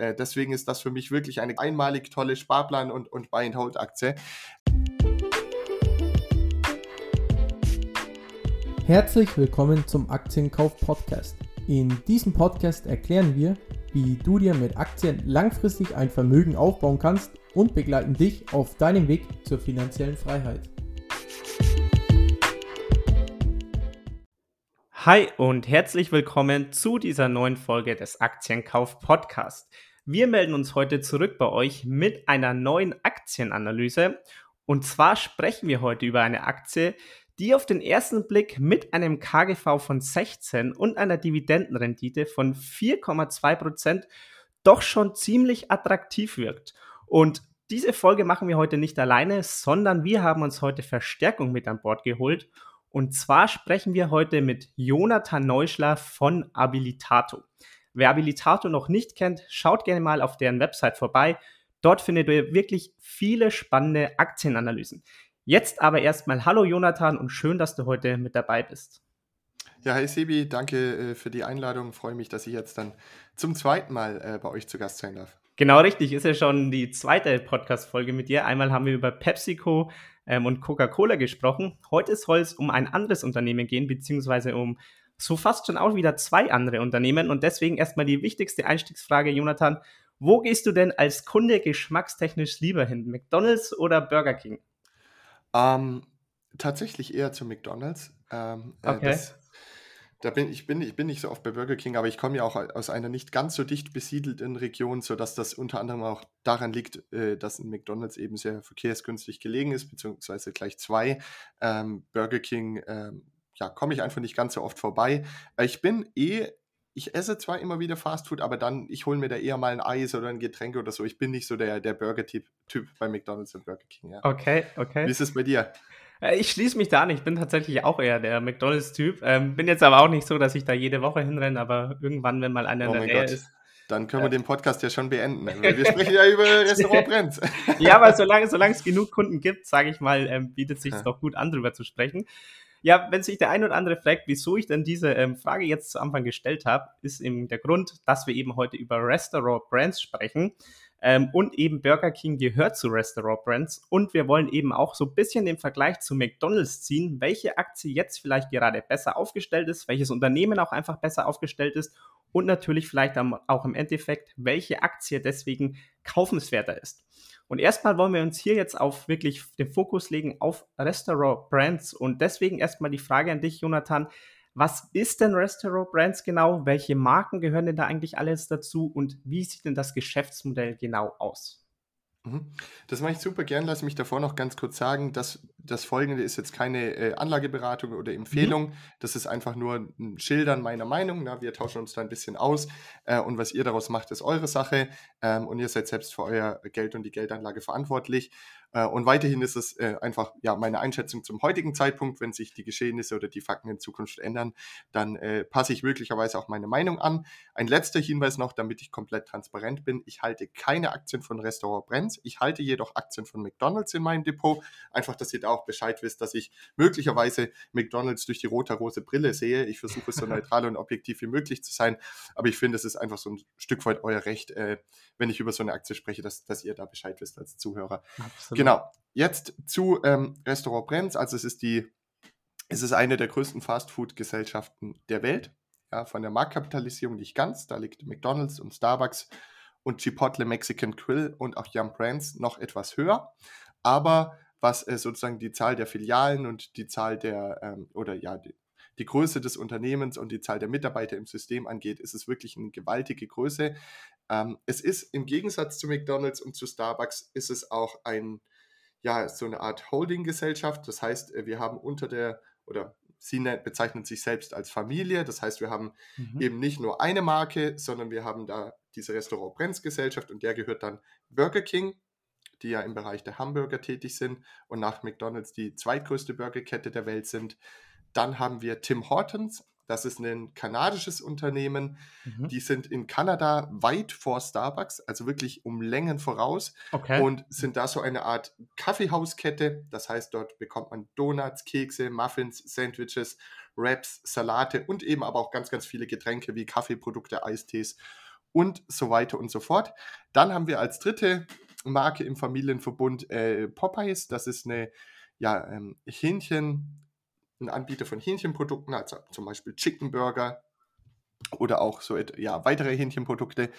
äh, deswegen ist das für mich wirklich eine einmalig tolle Sparplan- und, und Buy-and-Hold-Aktie. Herzlich willkommen zum Aktienkauf-Podcast. In diesem Podcast erklären wir, wie du dir mit Aktien langfristig ein Vermögen aufbauen kannst und begleiten dich auf deinem Weg zur finanziellen Freiheit. Hi und herzlich willkommen zu dieser neuen Folge des Aktienkauf Podcast. Wir melden uns heute zurück bei euch mit einer neuen Aktienanalyse. Und zwar sprechen wir heute über eine Aktie, die auf den ersten Blick mit einem KGV von 16 und einer Dividendenrendite von 4,2% doch schon ziemlich attraktiv wirkt. Und diese Folge machen wir heute nicht alleine, sondern wir haben uns heute Verstärkung mit an Bord geholt. Und zwar sprechen wir heute mit Jonathan Neuschler von Abilitato. Wer Abilitato noch nicht kennt, schaut gerne mal auf deren Website vorbei. Dort findet ihr wirklich viele spannende Aktienanalysen. Jetzt aber erstmal Hallo Jonathan und schön, dass du heute mit dabei bist. Ja, hi Sebi, danke äh, für die Einladung. Freue mich, dass ich jetzt dann zum zweiten Mal äh, bei euch zu Gast sein darf. Genau richtig, ist ja schon die zweite Podcast-Folge mit dir. Einmal haben wir über PepsiCo ähm, und Coca-Cola gesprochen. Heute soll es um ein anderes Unternehmen gehen, beziehungsweise um so fast schon auch wieder zwei andere Unternehmen. Und deswegen erstmal die wichtigste Einstiegsfrage, Jonathan. Wo gehst du denn als Kunde geschmackstechnisch lieber hin? McDonald's oder Burger King? Ähm, tatsächlich eher zu McDonald's. Ähm, äh, okay. Das, da bin ich, bin, ich bin nicht so oft bei Burger King, aber ich komme ja auch aus einer nicht ganz so dicht besiedelten Region, sodass das unter anderem auch daran liegt, äh, dass ein McDonalds eben sehr verkehrsgünstig gelegen ist, beziehungsweise gleich zwei. Ähm, Burger King, ähm, ja, komme ich einfach nicht ganz so oft vorbei. Äh, ich bin eh ich esse zwar immer wieder Fastfood, aber dann, ich hole mir da eher mal ein Eis oder ein Getränk oder so. Ich bin nicht so der, der Burger-Typ bei McDonalds und Burger King. Ja. Okay, okay. Wie ist es bei dir? Äh, ich schließe mich da an. Ich bin tatsächlich auch eher der McDonalds-Typ. Ähm, bin jetzt aber auch nicht so, dass ich da jede Woche hinrenne, aber irgendwann, wenn mal einer oh in der Nähe Gott. ist. Dann können wir den Podcast ja schon beenden. Wir sprechen ja über Restaurant Brenz. ja, aber solange, solange es genug Kunden gibt, sage ich mal, ähm, bietet es sich ja. doch gut an, drüber zu sprechen. Ja, wenn sich der ein oder andere fragt, wieso ich denn diese ähm, Frage jetzt zu Anfang gestellt habe, ist eben der Grund, dass wir eben heute über Restaurant Brands sprechen. Ähm, und eben Burger King gehört zu Restaurant Brands. Und wir wollen eben auch so ein bisschen den Vergleich zu McDonald's ziehen, welche Aktie jetzt vielleicht gerade besser aufgestellt ist, welches Unternehmen auch einfach besser aufgestellt ist und natürlich vielleicht auch im Endeffekt, welche Aktie deswegen kaufenswerter ist. Und erstmal wollen wir uns hier jetzt auf wirklich den Fokus legen auf Restaurant Brands und deswegen erstmal die Frage an dich, Jonathan. Was ist denn Restaurant Brands genau? Welche Marken gehören denn da eigentlich alles dazu? Und wie sieht denn das Geschäftsmodell genau aus? Mhm. Das mache ich super gern. Lass mich davor noch ganz kurz sagen, dass das Folgende ist jetzt keine äh, Anlageberatung oder mhm. Empfehlung. Mhm. Das ist einfach nur ein Schildern meiner Meinung. Na, wir tauschen uns da ein bisschen aus. Äh, und was ihr daraus macht, ist eure Sache. Ähm, und ihr seid selbst für euer Geld und die Geldanlage verantwortlich. Äh, und weiterhin ist es äh, einfach ja meine Einschätzung zum heutigen Zeitpunkt. Wenn sich die Geschehnisse oder die Fakten in Zukunft ändern, dann äh, passe ich möglicherweise auch meine Meinung an. Ein letzter Hinweis noch, damit ich komplett transparent bin. Ich halte keine Aktien von Restaurant Brands. Ich halte jedoch Aktien von McDonald's in meinem Depot. Einfach, dass ihr da auch Bescheid wisst, dass ich möglicherweise McDonald's durch die rote-rose Brille sehe. Ich versuche so neutral und objektiv wie möglich zu sein. Aber ich finde, es ist einfach so ein Stück weit euer Recht, wenn ich über so eine Aktie spreche, dass, dass ihr da Bescheid wisst als Zuhörer. Absolut. Genau. Jetzt zu ähm, Restaurant Brenz. Also es ist die, es ist eine der größten Fastfood-Gesellschaften der Welt. Ja, von der Marktkapitalisierung nicht ganz. Da liegt McDonald's und Starbucks und Chipotle Mexican Grill und auch Yum Brands noch etwas höher. Aber was äh, sozusagen die Zahl der Filialen und die Zahl der, ähm, oder ja, die, die Größe des Unternehmens und die Zahl der Mitarbeiter im System angeht, ist es wirklich eine gewaltige Größe. Ähm, es ist im Gegensatz zu McDonald's und zu Starbucks, ist es auch ein, ja, so eine Art Holding-Gesellschaft. Das heißt, äh, wir haben unter der, oder sie bezeichnen sich selbst als Familie. Das heißt, wir haben mhm. eben nicht nur eine Marke, sondern wir haben da diese Restaurant Brenz Gesellschaft und der gehört dann Burger King, die ja im Bereich der Hamburger tätig sind und nach McDonald's die zweitgrößte Burgerkette der Welt sind. Dann haben wir Tim Hortons, das ist ein kanadisches Unternehmen. Mhm. Die sind in Kanada weit vor Starbucks, also wirklich um Längen voraus. Okay. Und sind da so eine Art Kaffeehauskette. Das heißt, dort bekommt man Donuts, Kekse, Muffins, Sandwiches, Wraps, Salate und eben aber auch ganz, ganz viele Getränke wie Kaffeeprodukte, Eistees und so weiter und so fort. Dann haben wir als dritte Marke im Familienverbund äh, Popeyes. Das ist eine ja, ähm, Hähnchen, ein Anbieter von Hähnchenprodukten, also zum Beispiel Chicken Burger oder auch so ja, weitere Hähnchenprodukte.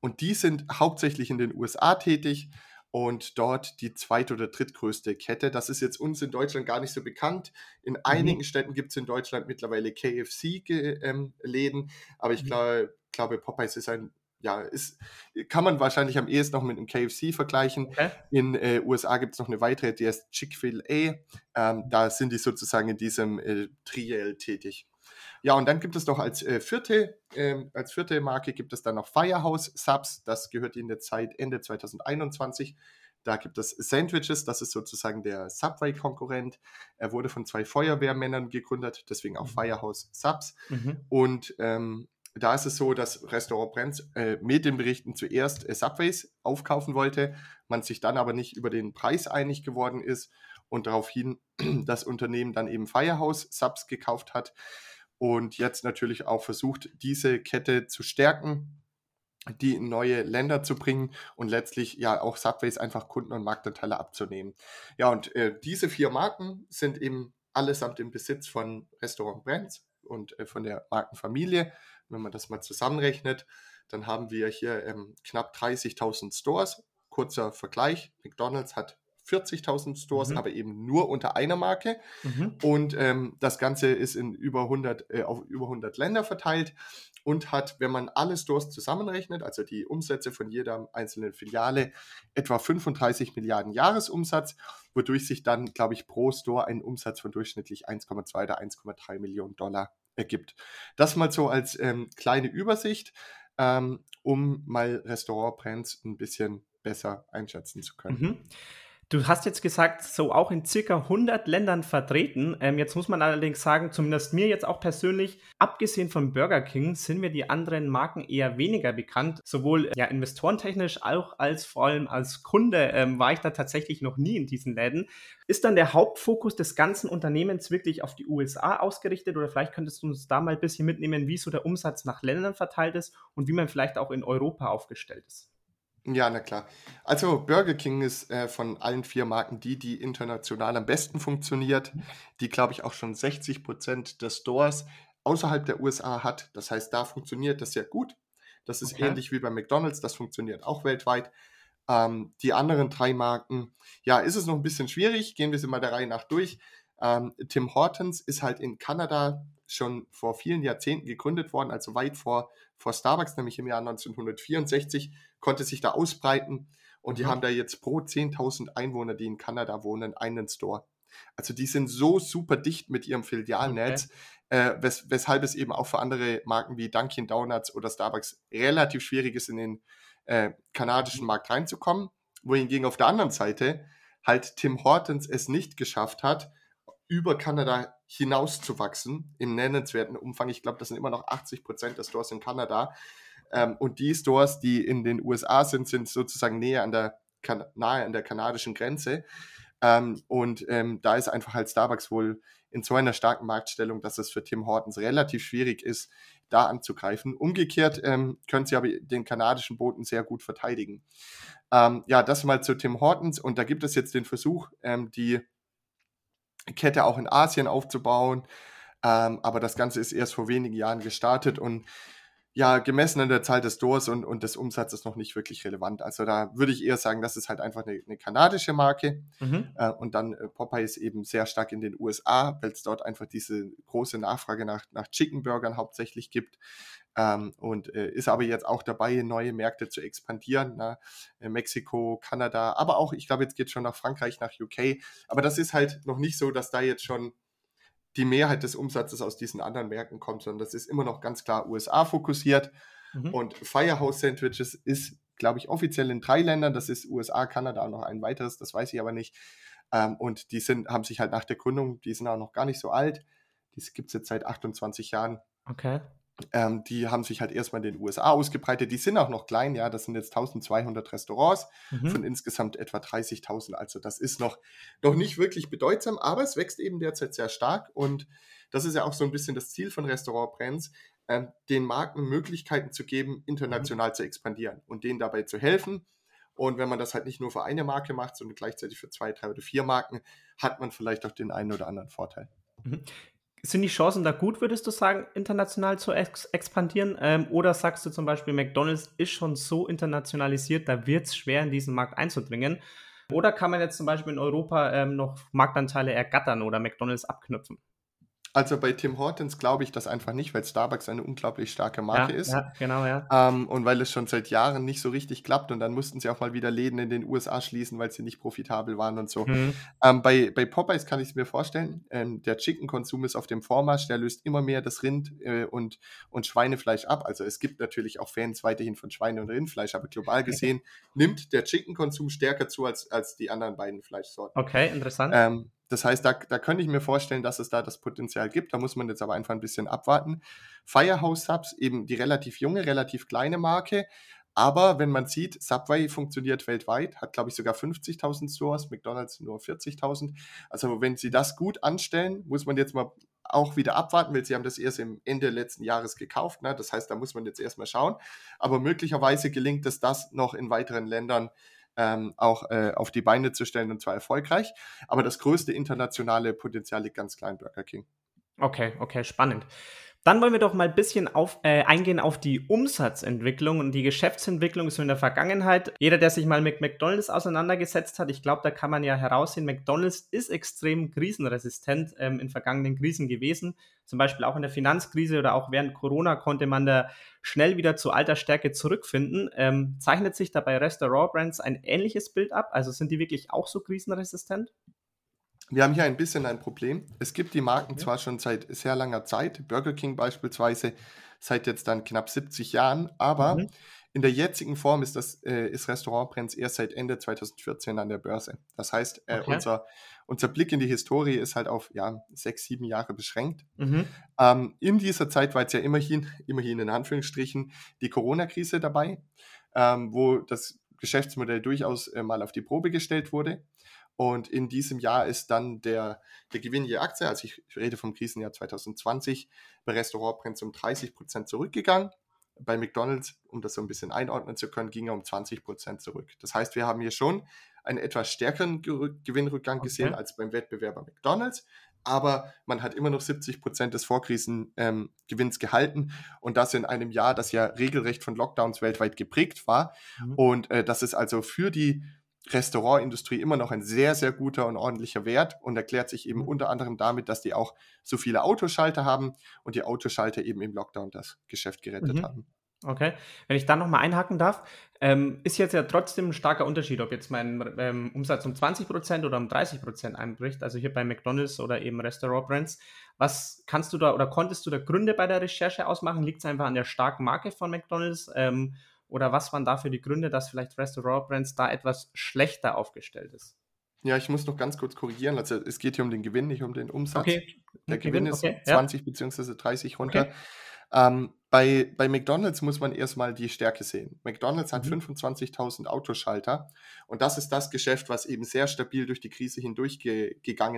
Und die sind hauptsächlich in den USA tätig und dort die zweite oder drittgrößte Kette. Das ist jetzt uns in Deutschland gar nicht so bekannt. In mhm. einigen Städten gibt es in Deutschland mittlerweile KFC-Läden, ähm, aber ich mhm. glaube, glaube, Popeyes ist ein ja, ist, kann man wahrscheinlich am ehesten noch mit einem KFC vergleichen. Okay. In äh, USA gibt es noch eine weitere, die heißt Chick-fil-A. Ähm, da sind die sozusagen in diesem äh, Triel tätig. Ja, und dann gibt es noch als äh, vierte, äh, als vierte Marke gibt es dann noch Firehouse Subs. Das gehört in der Zeit Ende 2021. Da gibt es Sandwiches, das ist sozusagen der Subway-Konkurrent. Er wurde von zwei Feuerwehrmännern gegründet, deswegen auch mhm. Firehouse Subs. Mhm. Und ähm, da ist es so, dass Restaurant Brenz äh, Medienberichten zuerst äh, Subways aufkaufen wollte, man sich dann aber nicht über den Preis einig geworden ist und daraufhin das Unternehmen dann eben Firehouse Subs gekauft hat und jetzt natürlich auch versucht, diese Kette zu stärken, die in neue Länder zu bringen und letztlich ja auch Subways einfach Kunden und Marktanteile abzunehmen. Ja, und äh, diese vier Marken sind eben allesamt im Besitz von Restaurant Brands und äh, von der Markenfamilie wenn man das mal zusammenrechnet, dann haben wir hier ähm, knapp 30.000 Stores. Kurzer Vergleich, McDonald's hat 40.000 Stores, mhm. aber eben nur unter einer Marke. Mhm. Und ähm, das Ganze ist in über 100, äh, auf über 100 Länder verteilt und hat, wenn man alle Stores zusammenrechnet, also die Umsätze von jeder einzelnen Filiale, etwa 35 Milliarden Jahresumsatz, wodurch sich dann, glaube ich, pro Store ein Umsatz von durchschnittlich 1,2 oder 1,3 Millionen Dollar ergibt. Das mal so als ähm, kleine Übersicht, ähm, um mal Restaurantbrands ein bisschen besser einschätzen zu können. Mhm. Du hast jetzt gesagt, so auch in circa 100 Ländern vertreten. Ähm, jetzt muss man allerdings sagen, zumindest mir jetzt auch persönlich, abgesehen von Burger King, sind mir die anderen Marken eher weniger bekannt. Sowohl ja, investorentechnisch auch als vor allem als Kunde ähm, war ich da tatsächlich noch nie in diesen Läden. Ist dann der Hauptfokus des ganzen Unternehmens wirklich auf die USA ausgerichtet oder vielleicht könntest du uns da mal ein bisschen mitnehmen, wie so der Umsatz nach Ländern verteilt ist und wie man vielleicht auch in Europa aufgestellt ist? Ja, na klar. Also Burger King ist äh, von allen vier Marken die, die international am besten funktioniert, die, glaube ich, auch schon 60 Prozent des Stores außerhalb der USA hat. Das heißt, da funktioniert das sehr gut. Das ist okay. ähnlich wie bei McDonald's, das funktioniert auch weltweit. Ähm, die anderen drei Marken, ja, ist es noch ein bisschen schwierig. Gehen wir sie mal der Reihe nach durch. Ähm, Tim Hortons ist halt in Kanada schon vor vielen Jahrzehnten gegründet worden, also weit vor, vor Starbucks, nämlich im Jahr 1964, konnte sich da ausbreiten und die mhm. haben da jetzt pro 10.000 Einwohner, die in Kanada wohnen, einen Store. Also die sind so super dicht mit ihrem Filialnetz, okay. äh, wes weshalb es eben auch für andere Marken wie Dunkin' Donuts oder Starbucks relativ schwierig ist, in den äh, kanadischen Markt reinzukommen. Wohingegen auf der anderen Seite halt Tim Hortons es nicht geschafft hat, über Kanada hinauszuwachsen im nennenswerten Umfang. Ich glaube, das sind immer noch 80 Prozent der Stores in Kanada. Ähm, und die Stores, die in den USA sind, sind sozusagen näher an der, nahe an der kanadischen Grenze. Ähm, und ähm, da ist einfach halt Starbucks wohl in so einer starken Marktstellung, dass es für Tim Hortons relativ schwierig ist, da anzugreifen. Umgekehrt ähm, können sie aber den kanadischen Boten sehr gut verteidigen. Ähm, ja, das mal zu Tim Hortons. Und da gibt es jetzt den Versuch, ähm, die Kette auch in Asien aufzubauen. Ähm, aber das Ganze ist erst vor wenigen Jahren gestartet und ja, gemessen an der Zahl des Stores und, und des Umsatzes noch nicht wirklich relevant. Also da würde ich eher sagen, das ist halt einfach eine, eine kanadische Marke. Mhm. Äh, und dann äh, Popeye ist eben sehr stark in den USA, weil es dort einfach diese große Nachfrage nach, nach Chicken Burgern hauptsächlich gibt. Ähm, und äh, ist aber jetzt auch dabei, neue Märkte zu expandieren. Ne? Mexiko, Kanada, aber auch, ich glaube, jetzt geht es schon nach Frankreich, nach UK. Aber das ist halt noch nicht so, dass da jetzt schon die Mehrheit des Umsatzes aus diesen anderen Märkten kommt, sondern das ist immer noch ganz klar USA fokussiert. Mhm. Und Firehouse Sandwiches ist, glaube ich, offiziell in drei Ländern. Das ist USA, Kanada und noch ein weiteres, das weiß ich aber nicht. Ähm, und die sind, haben sich halt nach der Gründung, die sind auch noch gar nicht so alt. Die gibt es jetzt seit 28 Jahren. Okay. Ähm, die haben sich halt erstmal in den USA ausgebreitet. Die sind auch noch klein, ja. Das sind jetzt 1200 Restaurants mhm. von insgesamt etwa 30.000. Also, das ist noch, noch nicht wirklich bedeutsam, aber es wächst eben derzeit sehr stark. Und das ist ja auch so ein bisschen das Ziel von Restaurant Brands, ähm, den Marken Möglichkeiten zu geben, international mhm. zu expandieren und denen dabei zu helfen. Und wenn man das halt nicht nur für eine Marke macht, sondern gleichzeitig für zwei, drei oder vier Marken, hat man vielleicht auch den einen oder anderen Vorteil. Sind die Chancen da gut, würdest du sagen, international zu ex expandieren? Ähm, oder sagst du zum Beispiel, McDonald's ist schon so internationalisiert, da wird es schwer, in diesen Markt einzudringen? Oder kann man jetzt zum Beispiel in Europa ähm, noch Marktanteile ergattern oder McDonald's abknüpfen? Also bei Tim Hortons glaube ich das einfach nicht, weil Starbucks eine unglaublich starke Marke ja, ist. Ja, genau, ja. Ähm, und weil es schon seit Jahren nicht so richtig klappt und dann mussten sie auch mal wieder Läden in den USA schließen, weil sie nicht profitabel waren und so. Mhm. Ähm, bei, bei Popeyes kann ich es mir vorstellen, ähm, der Chicken-Konsum ist auf dem Vormarsch, der löst immer mehr das Rind äh, und, und Schweinefleisch ab. Also es gibt natürlich auch Fans weiterhin von Schweine- und Rindfleisch, aber global gesehen nimmt der Chicken-Konsum stärker zu als, als die anderen beiden Fleischsorten. Okay, interessant. Ähm, das heißt, da, da könnte ich mir vorstellen, dass es da das Potenzial gibt. Da muss man jetzt aber einfach ein bisschen abwarten. Firehouse Subs, eben die relativ junge, relativ kleine Marke. Aber wenn man sieht, Subway funktioniert weltweit, hat glaube ich sogar 50.000 Stores, McDonald's nur 40.000. Also wenn sie das gut anstellen, muss man jetzt mal auch wieder abwarten, weil sie haben das erst im Ende letzten Jahres gekauft. Ne? Das heißt, da muss man jetzt erstmal schauen. Aber möglicherweise gelingt es das noch in weiteren Ländern ähm, auch äh, auf die Beine zu stellen und zwar erfolgreich. Aber das größte internationale Potenzial liegt ganz klar in Burger King. Okay, okay, spannend. Dann wollen wir doch mal ein bisschen auf, äh, eingehen auf die Umsatzentwicklung und die Geschäftsentwicklung so in der Vergangenheit. Jeder, der sich mal mit McDonald's auseinandergesetzt hat, ich glaube, da kann man ja heraussehen, McDonald's ist extrem krisenresistent ähm, in vergangenen Krisen gewesen. Zum Beispiel auch in der Finanzkrise oder auch während Corona konnte man da schnell wieder zu alter Stärke zurückfinden. Ähm, zeichnet sich dabei Restaurant Brands ein ähnliches Bild ab? Also sind die wirklich auch so krisenresistent? Wir haben hier ein bisschen ein Problem. Es gibt die Marken zwar schon seit sehr langer Zeit, Burger King beispielsweise seit jetzt dann knapp 70 Jahren, aber mhm. in der jetzigen Form ist das äh, ist Restaurant Brands erst seit Ende 2014 an der Börse. Das heißt, äh, okay. unser, unser Blick in die Historie ist halt auf ja, sechs, sieben Jahre beschränkt. Mhm. Ähm, in dieser Zeit war jetzt ja immerhin, immerhin in Anführungsstrichen, die Corona-Krise dabei, ähm, wo das Geschäftsmodell durchaus äh, mal auf die Probe gestellt wurde. Und in diesem Jahr ist dann der, der Gewinn je Aktie, also ich, rede vom Krisenjahr 2020, bei Restaurantbrenns um 30 Prozent zurückgegangen. Bei McDonalds, um das so ein bisschen einordnen zu können, ging er um 20 Prozent zurück. Das heißt, wir haben hier schon einen etwas stärkeren Gewinnrückgang okay. gesehen als beim Wettbewerber McDonalds. Aber man hat immer noch 70 Prozent des Vorkrisengewinns ähm, gehalten und das in einem Jahr, das ja regelrecht von Lockdowns weltweit geprägt war. Mhm. Und äh, das ist also für die Restaurantindustrie immer noch ein sehr, sehr guter und ordentlicher Wert und erklärt sich eben mhm. unter anderem damit, dass die auch so viele Autoschalter haben und die Autoschalter eben im Lockdown das Geschäft gerettet mhm. haben. Okay, wenn ich da nochmal einhaken darf, ähm, ist jetzt ja trotzdem ein starker Unterschied, ob jetzt mein ähm, Umsatz um 20% oder um 30% einbricht, also hier bei McDonalds oder eben Restaurant Brands. Was kannst du da oder konntest du da Gründe bei der Recherche ausmachen? Liegt es einfach an der starken Marke von McDonalds? Ähm, oder was waren dafür die Gründe, dass vielleicht Restaurant Brands da etwas schlechter aufgestellt ist? Ja, ich muss noch ganz kurz korrigieren. Also es geht hier um den Gewinn, nicht um den Umsatz. Okay. Der Gewinn, Gewinn ist okay. 20 ja. bzw. 30 runter. Okay. Ähm, bei, bei McDonald's muss man erstmal die Stärke sehen. McDonald's hat mhm. 25.000 Autoschalter und das ist das Geschäft, was eben sehr stabil durch die Krise hindurch ge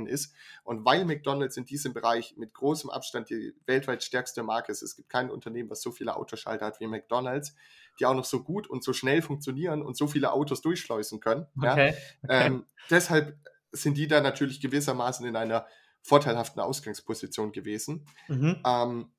ist. Und weil McDonald's in diesem Bereich mit großem Abstand die weltweit stärkste Marke ist, es gibt kein Unternehmen, was so viele Autoschalter hat wie McDonald's, die auch noch so gut und so schnell funktionieren und so viele Autos durchschleusen können. Okay. Ja? Okay. Ähm, deshalb sind die da natürlich gewissermaßen in einer vorteilhaften Ausgangsposition gewesen. Mhm. Ähm,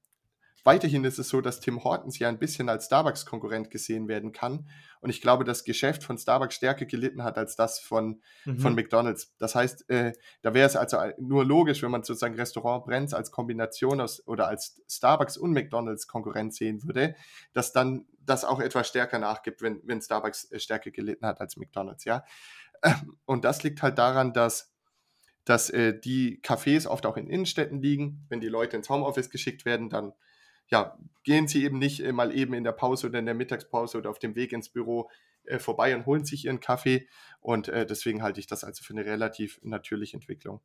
Weiterhin ist es so, dass Tim Hortons ja ein bisschen als Starbucks-Konkurrent gesehen werden kann. Und ich glaube, das Geschäft von Starbucks stärker gelitten hat als das von, mhm. von McDonalds. Das heißt, äh, da wäre es also nur logisch, wenn man sozusagen Restaurant Brands als Kombination aus oder als Starbucks und McDonalds Konkurrent sehen würde, dass dann das auch etwas stärker nachgibt, wenn, wenn Starbucks äh, stärker gelitten hat als McDonalds, ja. Und das liegt halt daran, dass dass äh, die Cafés oft auch in Innenstädten liegen. Wenn die Leute ins Homeoffice geschickt werden, dann ja, gehen Sie eben nicht äh, mal eben in der Pause oder in der Mittagspause oder auf dem Weg ins Büro äh, vorbei und holen sich Ihren Kaffee. Und äh, deswegen halte ich das also für eine relativ natürliche Entwicklung.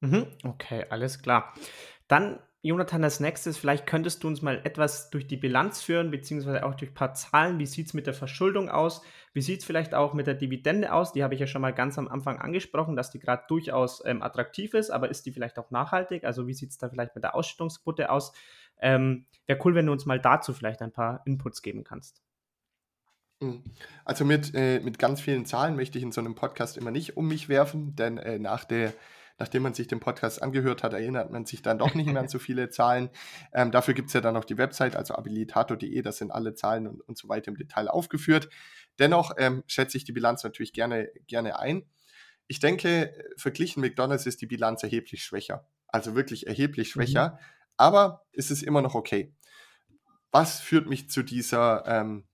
Mhm, okay, alles klar. Dann Jonathan, als nächstes, vielleicht könntest du uns mal etwas durch die Bilanz führen, beziehungsweise auch durch ein paar Zahlen. Wie sieht es mit der Verschuldung aus? Wie sieht es vielleicht auch mit der Dividende aus? Die habe ich ja schon mal ganz am Anfang angesprochen, dass die gerade durchaus ähm, attraktiv ist, aber ist die vielleicht auch nachhaltig? Also wie sieht es da vielleicht mit der Ausschüttungsquote aus? Ähm, Wäre cool, wenn du uns mal dazu vielleicht ein paar Inputs geben kannst. Hm. Also mit, äh, mit ganz vielen Zahlen möchte ich in so einem Podcast immer nicht um mich werfen, denn äh, nach der nachdem man sich den Podcast angehört hat, erinnert man sich dann doch nicht mehr an so viele Zahlen. Ähm, dafür gibt es ja dann noch die Website, also habilitato.de, da sind alle Zahlen und, und so weiter im Detail aufgeführt. Dennoch ähm, schätze ich die Bilanz natürlich gerne, gerne ein. Ich denke, verglichen mit McDonalds ist die Bilanz erheblich schwächer. Also wirklich erheblich mhm. schwächer. Mhm. Aber es ist immer noch okay. Was führt mich zu dieser, ähm,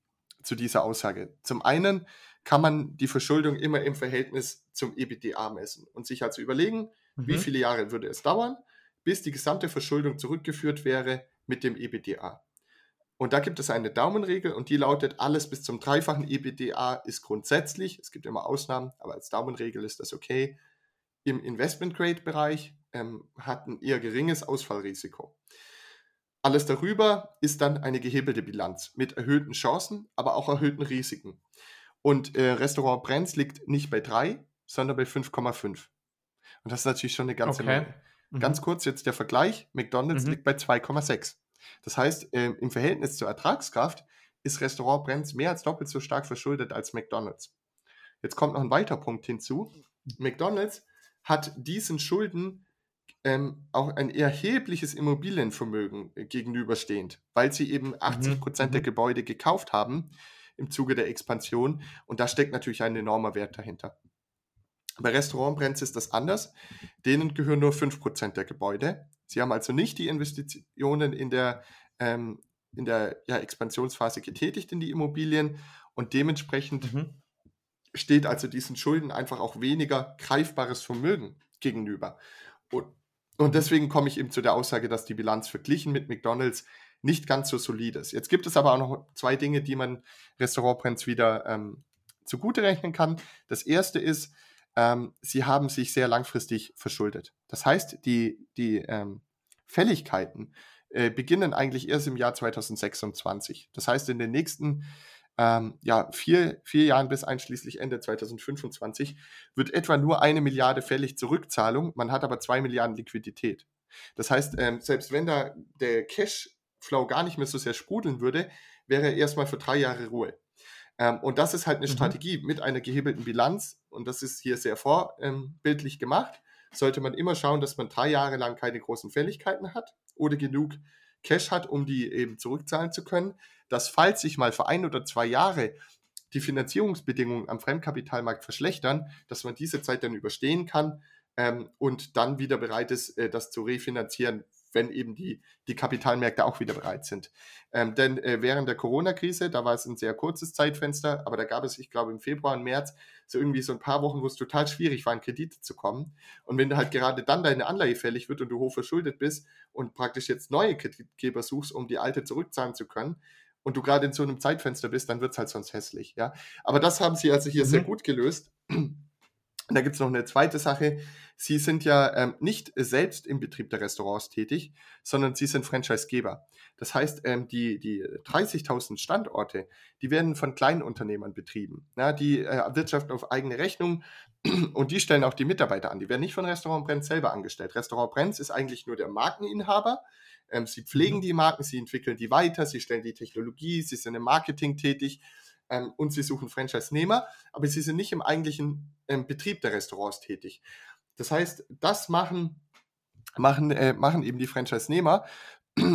zu dieser Aussage? Zum einen kann man die Verschuldung immer im Verhältnis zum EBITDA messen und sich also überlegen, mhm. wie viele Jahre würde es dauern, bis die gesamte Verschuldung zurückgeführt wäre mit dem EBITDA. Und da gibt es eine Daumenregel und die lautet, alles bis zum dreifachen EBITDA ist grundsätzlich, es gibt immer Ausnahmen, aber als Daumenregel ist das okay, im Investment-Grade-Bereich ähm, hat ein eher geringes Ausfallrisiko. Alles darüber ist dann eine gehebelte Bilanz mit erhöhten Chancen, aber auch erhöhten Risiken. Und äh, Restaurant Brenz liegt nicht bei 3, sondern bei 5,5. Und das ist natürlich schon eine ganze okay. Menge. Mhm. Ganz kurz jetzt der Vergleich. McDonald's mhm. liegt bei 2,6. Das heißt, äh, im Verhältnis zur Ertragskraft ist Restaurant Brenz mehr als doppelt so stark verschuldet als McDonald's. Jetzt kommt noch ein weiterer Punkt hinzu. McDonald's hat diesen Schulden ähm, auch ein erhebliches Immobilienvermögen äh, gegenüberstehend, weil sie eben 80 mhm. Prozent mhm. der Gebäude gekauft haben im Zuge der Expansion. Und da steckt natürlich ein enormer Wert dahinter. Bei Restaurantbrands ist das anders. Denen gehören nur 5% der Gebäude. Sie haben also nicht die Investitionen in der, ähm, in der ja, Expansionsphase getätigt in die Immobilien und dementsprechend mhm. steht also diesen Schulden einfach auch weniger greifbares Vermögen gegenüber. Und, und deswegen komme ich eben zu der Aussage, dass die Bilanz verglichen mit McDonald's nicht ganz so solid ist. Jetzt gibt es aber auch noch zwei Dinge, die man Restaurantbrands wieder ähm, zugute rechnen kann. Das erste ist, ähm, sie haben sich sehr langfristig verschuldet. Das heißt, die, die ähm, Fälligkeiten äh, beginnen eigentlich erst im Jahr 2026. Das heißt, in den nächsten ähm, ja, vier, vier Jahren bis einschließlich Ende 2025 wird etwa nur eine Milliarde fällig zur Rückzahlung. Man hat aber zwei Milliarden Liquidität. Das heißt, ähm, selbst wenn da der Cash Flow gar nicht mehr so sehr sprudeln würde, wäre erstmal für drei Jahre Ruhe. Ähm, und das ist halt eine mhm. Strategie mit einer gehebelten Bilanz und das ist hier sehr vorbildlich ähm, gemacht. Sollte man immer schauen, dass man drei Jahre lang keine großen Fälligkeiten hat oder genug Cash hat, um die eben zurückzahlen zu können, dass falls sich mal für ein oder zwei Jahre die Finanzierungsbedingungen am Fremdkapitalmarkt verschlechtern, dass man diese Zeit dann überstehen kann ähm, und dann wieder bereit ist, äh, das zu refinanzieren, wenn eben die, die Kapitalmärkte auch wieder bereit sind. Ähm, denn äh, während der Corona-Krise, da war es ein sehr kurzes Zeitfenster, aber da gab es, ich glaube, im Februar und März so irgendwie so ein paar Wochen, wo es total schwierig war, an Kredite zu kommen. Und wenn du halt gerade dann deine Anleihe fällig wird und du hoch verschuldet bist und praktisch jetzt neue Kreditgeber suchst, um die alte zurückzahlen zu können, und du gerade in so einem Zeitfenster bist, dann wird es halt sonst hässlich. Ja? Aber das haben sie also hier mhm. sehr gut gelöst. Und da gibt es noch eine zweite Sache. Sie sind ja ähm, nicht selbst im Betrieb der Restaurants tätig, sondern Sie sind Franchisegeber. Das heißt, ähm, die, die 30.000 Standorte, die werden von kleinen Unternehmern betrieben. Ja, die äh, wirtschaften auf eigene Rechnung und die stellen auch die Mitarbeiter an. Die werden nicht von Restaurant Brenz selber angestellt. Restaurant Brenz ist eigentlich nur der Markeninhaber. Ähm, sie pflegen mhm. die Marken, sie entwickeln die weiter, sie stellen die Technologie, sie sind im Marketing tätig ähm, und sie suchen Franchise-Nehmer, aber sie sind nicht im eigentlichen ähm, Betrieb der Restaurants tätig. Das heißt, das machen, machen, äh, machen eben die Franchise-Nehmer.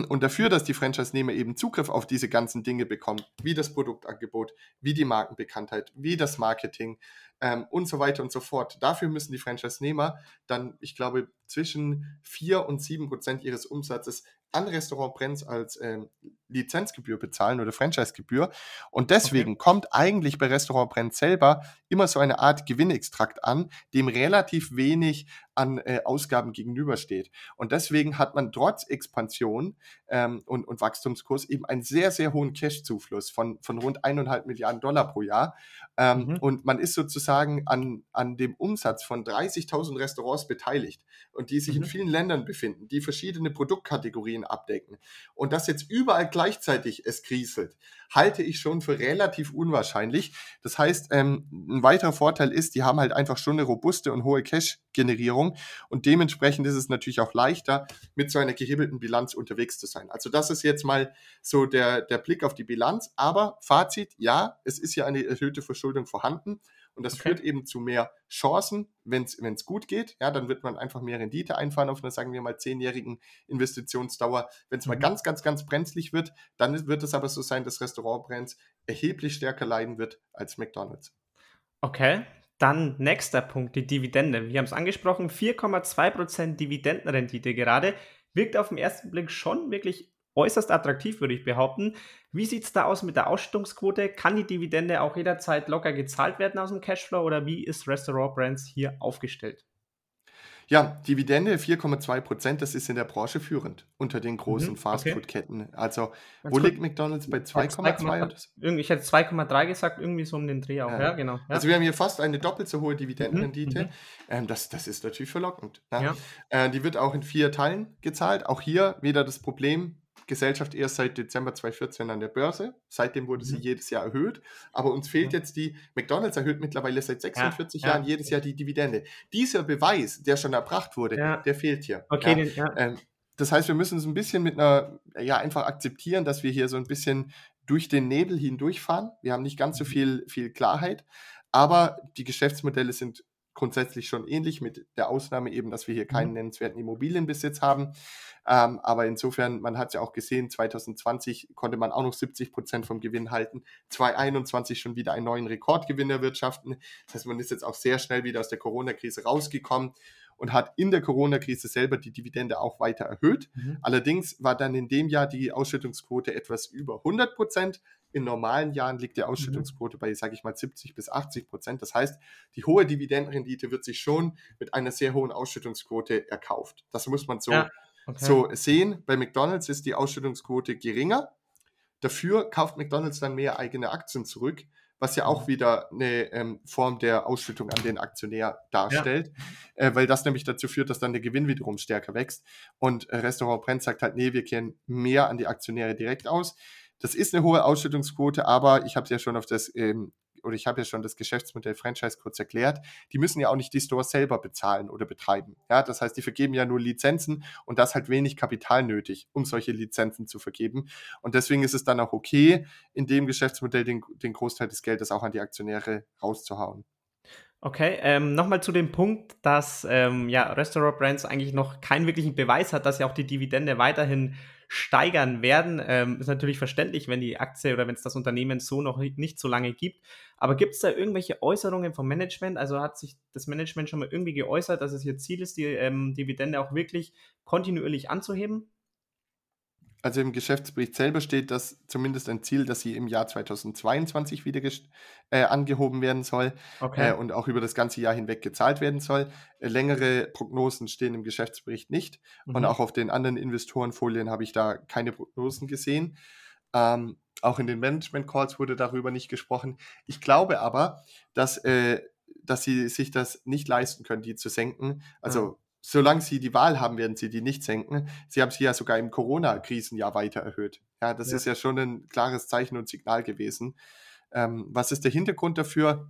Und dafür, dass die Franchise-Nehmer eben Zugriff auf diese ganzen Dinge bekommen, wie das Produktangebot, wie die Markenbekanntheit, wie das Marketing ähm, und so weiter und so fort, dafür müssen die Franchise-Nehmer dann, ich glaube, zwischen 4 und 7 Prozent ihres Umsatzes an Restaurant Brenz als ähm, Lizenzgebühr bezahlen oder Franchisegebühr. Und deswegen okay. kommt eigentlich bei Restaurant Brenz selber immer so eine Art Gewinnextrakt an, dem relativ wenig an äh, Ausgaben gegenübersteht. Und deswegen hat man trotz Expansion ähm, und, und Wachstumskurs eben einen sehr, sehr hohen Cash-Zufluss von, von rund eineinhalb Milliarden Dollar pro Jahr. Ähm, mhm. Und man ist sozusagen sozusagen an, an dem Umsatz von 30.000 Restaurants beteiligt und die sich mhm. in vielen Ländern befinden, die verschiedene Produktkategorien abdecken und dass jetzt überall gleichzeitig es kriselt, halte ich schon für relativ unwahrscheinlich. Das heißt, ähm, ein weiterer Vorteil ist, die haben halt einfach schon eine robuste und hohe Cash-Generierung und dementsprechend ist es natürlich auch leichter, mit so einer gehebelten Bilanz unterwegs zu sein. Also das ist jetzt mal so der, der Blick auf die Bilanz, aber Fazit, ja, es ist ja eine erhöhte Verschuldung vorhanden. Und das okay. führt eben zu mehr Chancen, wenn es gut geht. Ja, dann wird man einfach mehr Rendite einfahren auf einer, sagen wir mal, zehnjährigen Investitionsdauer. Wenn es mhm. mal ganz, ganz, ganz brenzlig wird, dann wird es aber so sein, dass Restaurantbrands erheblich stärker leiden wird als McDonalds. Okay, dann nächster Punkt, die Dividende. Wir haben es angesprochen, 4,2% Dividendenrendite gerade. Wirkt auf den ersten Blick schon wirklich äußerst attraktiv, würde ich behaupten. Wie sieht es da aus mit der Ausschüttungsquote? Kann die Dividende auch jederzeit locker gezahlt werden aus dem Cashflow oder wie ist Restaurant Brands hier aufgestellt? Ja, Dividende 4,2 Prozent, das ist in der Branche führend unter den großen mhm, Fastfood-Ketten. Also, Ganz wo gut. liegt McDonalds bei 2,2? Ich hätte 2,3 gesagt, irgendwie so um den Dreh auch. Ja, ja genau. Ja. Also, wir haben hier fast eine doppelt so hohe Dividendenrendite. Mhm, mhm. ähm, das, das ist natürlich verlockend. Ne? Ja. Äh, die wird auch in vier Teilen gezahlt. Auch hier wieder das Problem, Gesellschaft erst seit Dezember 2014 an der Börse. Seitdem wurde sie mhm. jedes Jahr erhöht. Aber uns fehlt jetzt die, McDonalds erhöht mittlerweile seit 46 ja, Jahren ja. jedes Jahr die Dividende. Dieser Beweis, der schon erbracht wurde, ja. der fehlt hier. Okay, den, ähm, das heißt, wir müssen es ein bisschen mit einer, ja, einfach akzeptieren, dass wir hier so ein bisschen durch den Nebel hindurchfahren. Wir haben nicht ganz so mhm. viel, viel Klarheit, aber die Geschäftsmodelle sind grundsätzlich schon ähnlich, mit der Ausnahme eben, dass wir hier keinen mhm. nennenswerten Immobilienbesitz haben. Ähm, aber insofern, man hat es ja auch gesehen, 2020 konnte man auch noch 70 Prozent vom Gewinn halten, 2021 schon wieder einen neuen Rekordgewinn erwirtschaften. Das heißt, man ist jetzt auch sehr schnell wieder aus der Corona-Krise rausgekommen und hat in der Corona-Krise selber die Dividende auch weiter erhöht. Mhm. Allerdings war dann in dem Jahr die Ausschüttungsquote etwas über 100 Prozent. In normalen Jahren liegt die mhm. Ausschüttungsquote bei, sage ich mal, 70 bis 80 Prozent. Das heißt, die hohe Dividendenrendite wird sich schon mit einer sehr hohen Ausschüttungsquote erkauft. Das muss man so, ja, okay. so sehen. Bei McDonald's ist die Ausschüttungsquote geringer. Dafür kauft McDonald's dann mehr eigene Aktien zurück was ja auch mhm. wieder eine ähm, Form der Ausschüttung an den Aktionär darstellt, ja. äh, weil das nämlich dazu führt, dass dann der Gewinn wiederum stärker wächst. Und äh, Restaurant Brent sagt halt, nee, wir kehren mehr an die Aktionäre direkt aus. Das ist eine hohe Ausschüttungsquote, aber ich habe ja schon auf das ähm, oder ich habe ja schon das Geschäftsmodell Franchise kurz erklärt, die müssen ja auch nicht die Stores selber bezahlen oder betreiben. Ja, das heißt, die vergeben ja nur Lizenzen und das hat wenig Kapital nötig, um solche Lizenzen zu vergeben. Und deswegen ist es dann auch okay, in dem Geschäftsmodell den, den Großteil des Geldes auch an die Aktionäre rauszuhauen. Okay, ähm, nochmal zu dem Punkt, dass ähm, ja, Restaurant Brands eigentlich noch keinen wirklichen Beweis hat, dass ja auch die Dividende weiterhin steigern werden. Ähm, ist natürlich verständlich, wenn die Aktie oder wenn es das Unternehmen so noch nicht so lange gibt. Aber gibt es da irgendwelche Äußerungen vom Management? Also hat sich das Management schon mal irgendwie geäußert, dass es ihr Ziel ist, die ähm, Dividende auch wirklich kontinuierlich anzuheben? Also im Geschäftsbericht selber steht, dass zumindest ein Ziel, dass sie im Jahr 2022 wieder äh, angehoben werden soll okay. äh, und auch über das ganze Jahr hinweg gezahlt werden soll. Äh, längere Prognosen stehen im Geschäftsbericht nicht mhm. und auch auf den anderen Investorenfolien habe ich da keine Prognosen gesehen. Ähm, auch in den Management Calls wurde darüber nicht gesprochen. Ich glaube aber, dass, äh, dass sie sich das nicht leisten können, die zu senken. Also mhm solange sie die Wahl haben, werden sie die nicht senken. Sie haben sie ja sogar im Corona-Krisenjahr weiter erhöht. Ja, das ja. ist ja schon ein klares Zeichen und Signal gewesen. Ähm, was ist der Hintergrund dafür?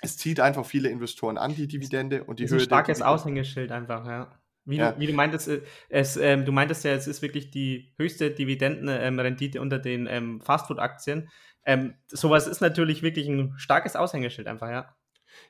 Es zieht einfach viele Investoren an, die Dividende und die das Höhe. Ein starkes Aushängeschild einfach, ja. Wie, ja. Du, wie du meintest, äh, es, ähm, du meintest ja, es ist wirklich die höchste Dividendenrendite ähm, unter den ähm, Fastfood-Aktien. Ähm, sowas ist natürlich wirklich ein starkes Aushängeschild einfach, ja.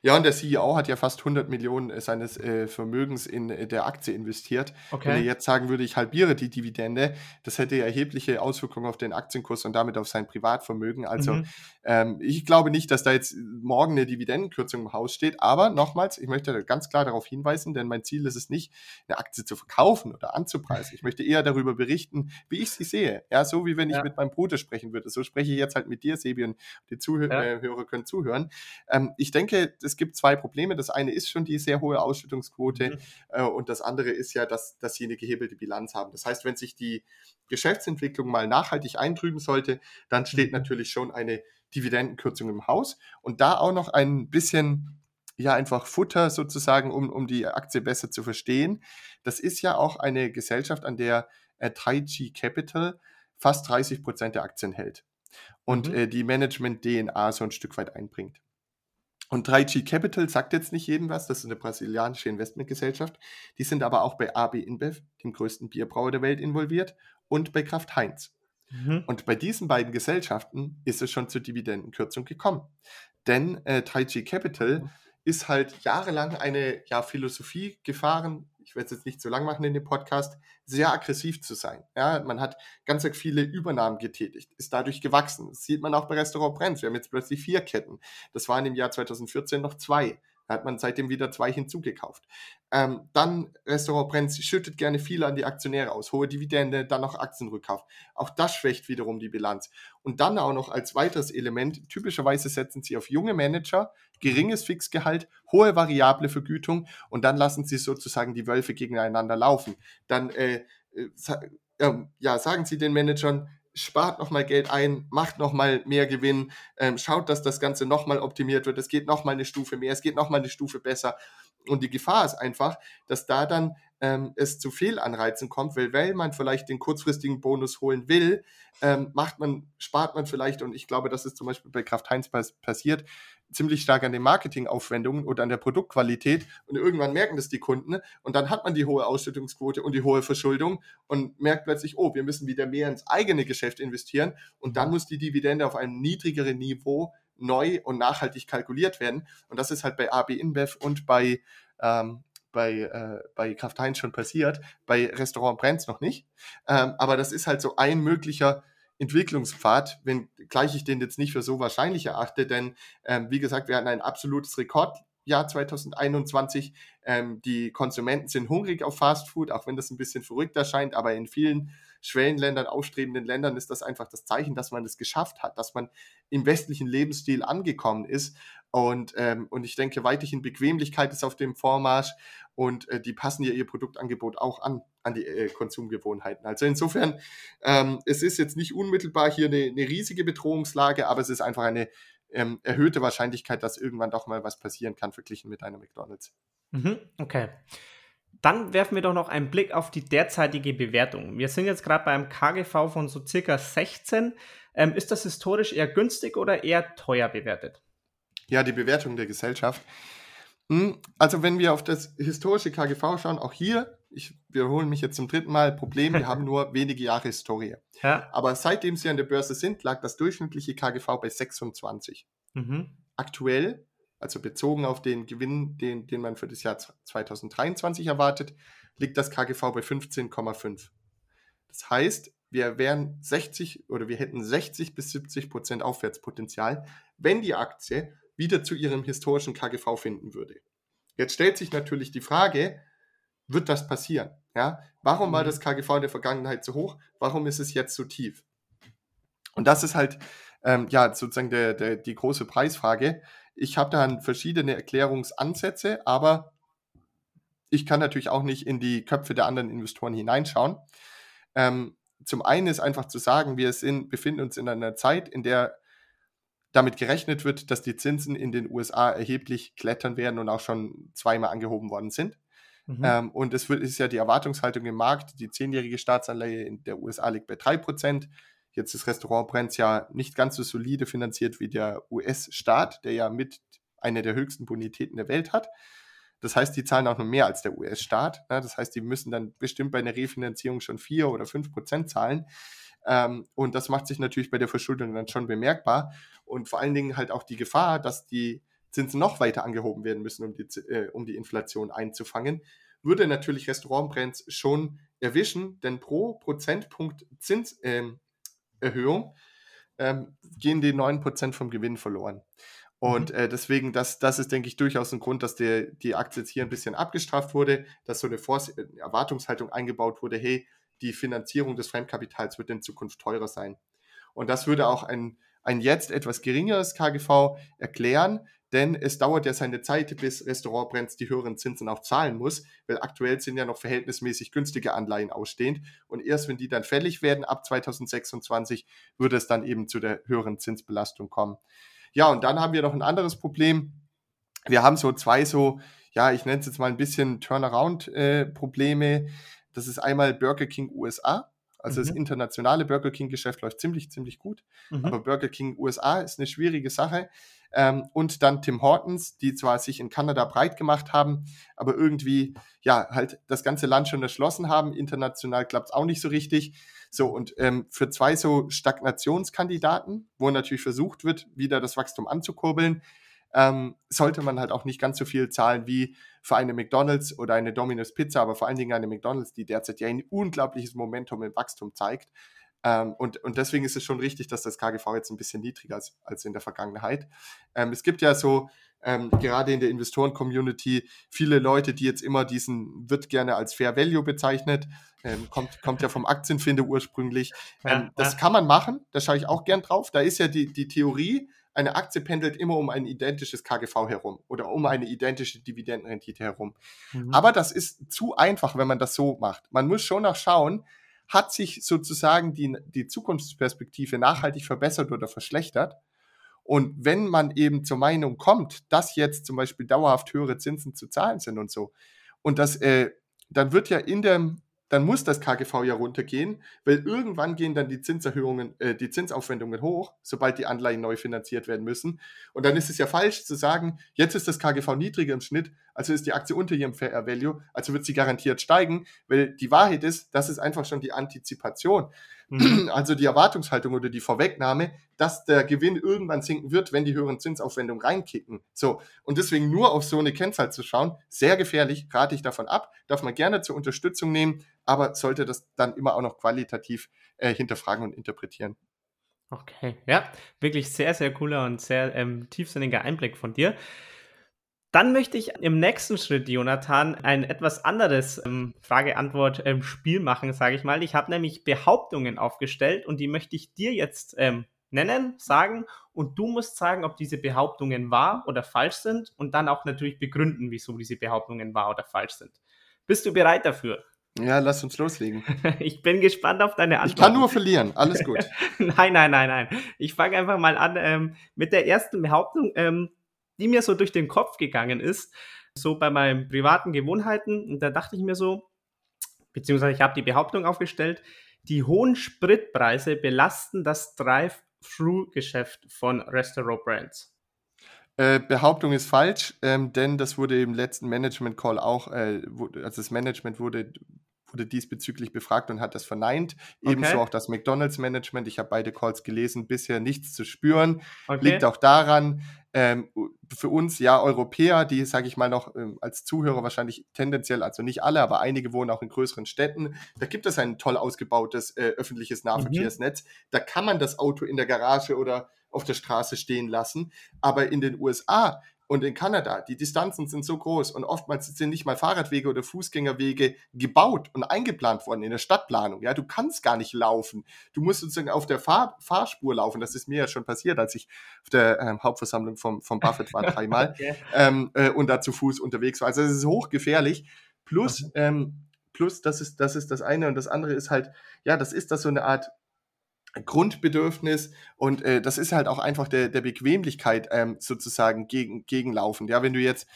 Ja, und der CEO hat ja fast 100 Millionen äh, seines äh, Vermögens in äh, der Aktie investiert. Okay. Wenn er jetzt sagen würde, ich halbiere die Dividende, das hätte erhebliche Auswirkungen auf den Aktienkurs und damit auf sein Privatvermögen. Also mhm. ähm, ich glaube nicht, dass da jetzt morgen eine Dividendenkürzung im Haus steht. Aber nochmals, ich möchte ganz klar darauf hinweisen, denn mein Ziel ist es nicht, eine Aktie zu verkaufen oder anzupreisen. Ich möchte eher darüber berichten, wie ich sie sehe. Ja, so wie wenn ich ja. mit meinem Bruder sprechen würde. So spreche ich jetzt halt mit dir, Sebi, und die Zuhörer ja. Äh, können zuhören. Ähm, ich denke, es gibt zwei Probleme. Das eine ist schon die sehr hohe Ausschüttungsquote mhm. äh, und das andere ist ja, dass, dass sie eine gehebelte Bilanz haben. Das heißt, wenn sich die Geschäftsentwicklung mal nachhaltig eintrüben sollte, dann steht mhm. natürlich schon eine Dividendenkürzung im Haus und da auch noch ein bisschen ja einfach Futter sozusagen, um, um die Aktie besser zu verstehen. Das ist ja auch eine Gesellschaft, an der äh, Taiji Capital fast 30 Prozent der Aktien hält und mhm. äh, die Management-DNA so ein Stück weit einbringt. Und 3G Capital sagt jetzt nicht jedem was, das ist eine brasilianische Investmentgesellschaft. Die sind aber auch bei AB InBev, dem größten Bierbrauer der Welt, involviert und bei Kraft Heinz. Mhm. Und bei diesen beiden Gesellschaften ist es schon zur Dividendenkürzung gekommen. Denn äh, 3G Capital mhm. ist halt jahrelang eine ja, Philosophie gefahren, ich werde es jetzt nicht so lang machen in dem Podcast, sehr aggressiv zu sein. Ja, man hat ganz viele Übernahmen getätigt, ist dadurch gewachsen. Das sieht man auch bei Restaurant Brenz. Wir haben jetzt plötzlich vier Ketten. Das waren im Jahr 2014 noch zwei. Da hat man seitdem wieder zwei hinzugekauft. Ähm, dann Restaurant Brenz schüttet gerne viel an die Aktionäre aus. Hohe Dividende, dann noch Aktienrückkauf. Auch das schwächt wiederum die Bilanz. Und dann auch noch als weiteres Element, typischerweise setzen sie auf junge Manager, geringes Fixgehalt, hohe variable Vergütung und dann lassen sie sozusagen die Wölfe gegeneinander laufen. Dann äh, äh, ja, sagen sie den Managern, spart nochmal Geld ein, macht nochmal mehr Gewinn, ähm, schaut, dass das Ganze nochmal optimiert wird, es geht nochmal eine Stufe mehr, es geht nochmal eine Stufe besser. Und die Gefahr ist einfach, dass da dann ähm, es zu Fehlanreizen kommt, weil, weil man vielleicht den kurzfristigen Bonus holen will, ähm, macht man, spart man vielleicht, und ich glaube, das ist zum Beispiel bei Kraft Heinz passiert, ziemlich stark an den Marketingaufwendungen oder an der Produktqualität und irgendwann merken das die Kunden und dann hat man die hohe Ausschüttungsquote und die hohe Verschuldung und merkt plötzlich, oh, wir müssen wieder mehr ins eigene Geschäft investieren und dann muss die Dividende auf einem niedrigeren Niveau neu und nachhaltig kalkuliert werden. Und das ist halt bei AB InBev und bei ähm, bei, äh, bei Kraft Heinz schon passiert, bei Restaurant Brenz noch nicht. Ähm, aber das ist halt so ein möglicher Entwicklungspfad, wenngleich ich den jetzt nicht für so wahrscheinlich erachte, denn ähm, wie gesagt, wir hatten ein absolutes Rekordjahr 2021. Ähm, die Konsumenten sind hungrig auf Fastfood, auch wenn das ein bisschen verrückt erscheint, aber in vielen Schwellenländern, aufstrebenden Ländern ist das einfach das Zeichen, dass man es geschafft hat, dass man im westlichen Lebensstil angekommen ist. Und, ähm, und ich denke, weiterhin Bequemlichkeit ist auf dem Vormarsch und äh, die passen ja ihr Produktangebot auch an, an die äh, Konsumgewohnheiten. Also insofern, ähm, es ist jetzt nicht unmittelbar hier eine, eine riesige Bedrohungslage, aber es ist einfach eine ähm, erhöhte Wahrscheinlichkeit, dass irgendwann doch mal was passieren kann, verglichen mit einer McDonalds. Mhm, okay. Dann werfen wir doch noch einen Blick auf die derzeitige Bewertung. Wir sind jetzt gerade beim KGV von so circa 16. Ähm, ist das historisch eher günstig oder eher teuer bewertet? Ja, die Bewertung der Gesellschaft. Hm, also wenn wir auf das historische KGV schauen, auch hier, ich wiederhole mich jetzt zum dritten Mal, Problem, wir haben nur wenige Jahre Historie. Ja. Aber seitdem sie an der Börse sind, lag das durchschnittliche KGV bei 26. Mhm. Aktuell also bezogen auf den Gewinn, den, den man für das Jahr 2023 erwartet, liegt das KGV bei 15,5. Das heißt, wir wären 60 oder wir hätten 60 bis 70 Prozent Aufwärtspotenzial, wenn die Aktie wieder zu ihrem historischen KGV finden würde. Jetzt stellt sich natürlich die Frage, wird das passieren? Ja? Warum war mhm. das KGV in der Vergangenheit so hoch? Warum ist es jetzt so tief? Und das ist halt ähm, ja sozusagen der, der, die große Preisfrage. Ich habe da verschiedene Erklärungsansätze, aber ich kann natürlich auch nicht in die Köpfe der anderen Investoren hineinschauen. Ähm, zum einen ist einfach zu sagen, wir sind, befinden uns in einer Zeit, in der damit gerechnet wird, dass die Zinsen in den USA erheblich klettern werden und auch schon zweimal angehoben worden sind. Mhm. Ähm, und es wird, ist ja die Erwartungshaltung im Markt, die zehnjährige Staatsanleihe in der USA liegt bei 3%, jetzt das Restaurant Brenz ja nicht ganz so solide finanziert wie der US-Staat, der ja mit einer der höchsten Bonitäten der Welt hat. Das heißt, die zahlen auch noch mehr als der US-Staat. Ne? Das heißt, die müssen dann bestimmt bei einer Refinanzierung schon 4 oder 5 Prozent zahlen. Ähm, und das macht sich natürlich bei der Verschuldung dann schon bemerkbar. Und vor allen Dingen halt auch die Gefahr, dass die Zinsen noch weiter angehoben werden müssen, um die, äh, um die Inflation einzufangen, würde natürlich Restaurantbrands schon erwischen, denn pro Prozentpunkt Zins, äh, Erhöhung, ähm, gehen die 9% vom Gewinn verloren. Und mhm. äh, deswegen, das, das ist, denke ich, durchaus ein Grund, dass der, die Aktie jetzt hier ein bisschen abgestraft wurde, dass so eine Vors äh, Erwartungshaltung eingebaut wurde, hey, die Finanzierung des Fremdkapitals wird in Zukunft teurer sein. Und das würde auch ein, ein jetzt etwas geringeres KGV erklären, denn es dauert ja seine Zeit, bis Restaurant Brands die höheren Zinsen auch zahlen muss, weil aktuell sind ja noch verhältnismäßig günstige Anleihen ausstehend und erst wenn die dann fällig werden ab 2026 würde es dann eben zu der höheren Zinsbelastung kommen. Ja, und dann haben wir noch ein anderes Problem. Wir haben so zwei so, ja, ich nenne es jetzt mal ein bisschen Turnaround-Probleme. Äh, das ist einmal Burger King USA. Also mhm. das internationale Burger King-Geschäft läuft ziemlich, ziemlich gut. Mhm. Aber Burger King USA ist eine schwierige Sache. Ähm, und dann Tim Hortons, die zwar sich in Kanada breit gemacht haben, aber irgendwie ja halt das ganze Land schon erschlossen haben. International klappt es auch nicht so richtig. So, und ähm, für zwei so Stagnationskandidaten, wo natürlich versucht wird, wieder das Wachstum anzukurbeln, ähm, sollte man halt auch nicht ganz so viel zahlen wie für eine McDonalds oder eine Domino's Pizza, aber vor allen Dingen eine McDonalds, die derzeit ja ein unglaubliches Momentum im Wachstum zeigt. Ähm, und, und deswegen ist es schon richtig, dass das KGV jetzt ein bisschen niedriger ist als in der Vergangenheit. Ähm, es gibt ja so ähm, gerade in der Investoren-Community viele Leute, die jetzt immer diesen, wird gerne als Fair Value bezeichnet, ähm, kommt, kommt ja vom Aktienfinder ursprünglich. Ja, ähm, das ja. kann man machen, da schaue ich auch gern drauf. Da ist ja die, die Theorie, eine Aktie pendelt immer um ein identisches KGV herum oder um eine identische Dividendenrendite herum. Mhm. Aber das ist zu einfach, wenn man das so macht. Man muss schon noch schauen, hat sich sozusagen die, die Zukunftsperspektive nachhaltig verbessert oder verschlechtert? Und wenn man eben zur Meinung kommt, dass jetzt zum Beispiel dauerhaft höhere Zinsen zu zahlen sind und so, und das, äh, dann wird ja in dem, dann muss das KGV ja runtergehen, weil irgendwann gehen dann die Zinserhöhungen, äh, die Zinsaufwendungen hoch, sobald die Anleihen neu finanziert werden müssen. Und dann ist es ja falsch zu sagen, jetzt ist das KGV niedriger im Schnitt, also ist die Aktie unter ihrem Fair Value, also wird sie garantiert steigen, weil die Wahrheit ist, das ist einfach schon die Antizipation. Mhm. Also die Erwartungshaltung oder die Vorwegnahme, dass der Gewinn irgendwann sinken wird, wenn die höheren Zinsaufwendungen reinkicken. So. Und deswegen nur auf so eine Kennzahl zu schauen, sehr gefährlich, rate ich davon ab, darf man gerne zur Unterstützung nehmen, aber sollte das dann immer auch noch qualitativ äh, hinterfragen und interpretieren. Okay, ja, wirklich sehr, sehr cooler und sehr ähm, tiefsinniger Einblick von dir. Dann möchte ich im nächsten Schritt, Jonathan, ein etwas anderes ähm, Frage-Antwort-Spiel ähm, machen, sage ich mal. Ich habe nämlich Behauptungen aufgestellt und die möchte ich dir jetzt ähm, nennen, sagen und du musst sagen, ob diese Behauptungen wahr oder falsch sind und dann auch natürlich begründen, wieso diese Behauptungen wahr oder falsch sind. Bist du bereit dafür? Ja, lass uns loslegen. ich bin gespannt auf deine Antwort. Ich kann nur verlieren, alles gut. nein, nein, nein, nein. Ich fange einfach mal an ähm, mit der ersten Behauptung. Ähm, die mir so durch den Kopf gegangen ist, so bei meinen privaten Gewohnheiten. Und da dachte ich mir so, beziehungsweise ich habe die Behauptung aufgestellt, die hohen Spritpreise belasten das Drive-Thru-Geschäft von Restaurant Brands. Äh, Behauptung ist falsch, ähm, denn das wurde im letzten Management Call auch, äh, also das Management wurde wurde diesbezüglich befragt und hat das verneint. Okay. Ebenso auch das McDonalds-Management. Ich habe beide Calls gelesen, bisher nichts zu spüren. Okay. Liegt auch daran, ähm, für uns ja Europäer, die, sage ich mal, noch ähm, als Zuhörer wahrscheinlich tendenziell, also nicht alle, aber einige wohnen auch in größeren Städten. Da gibt es ein toll ausgebautes äh, öffentliches. Nahverkehrsnetz. Mhm. Da kann man das Auto in der Garage oder auf der Straße stehen lassen. Aber in den USA und in Kanada, die Distanzen sind so groß und oftmals sind nicht mal Fahrradwege oder Fußgängerwege gebaut und eingeplant worden in der Stadtplanung. Ja, du kannst gar nicht laufen. Du musst sozusagen auf der Fahr Fahrspur laufen. Das ist mir ja schon passiert, als ich auf der ähm, Hauptversammlung vom, vom Buffett war dreimal okay. ähm, äh, und da zu Fuß unterwegs war. Also es ist hochgefährlich. Plus, okay. ähm, plus, das ist, das ist das eine und das andere ist halt, ja, das ist das so eine Art Grundbedürfnis und äh, das ist halt auch einfach der, der Bequemlichkeit ähm, sozusagen gegen, gegenlaufend. Ja, wenn du jetzt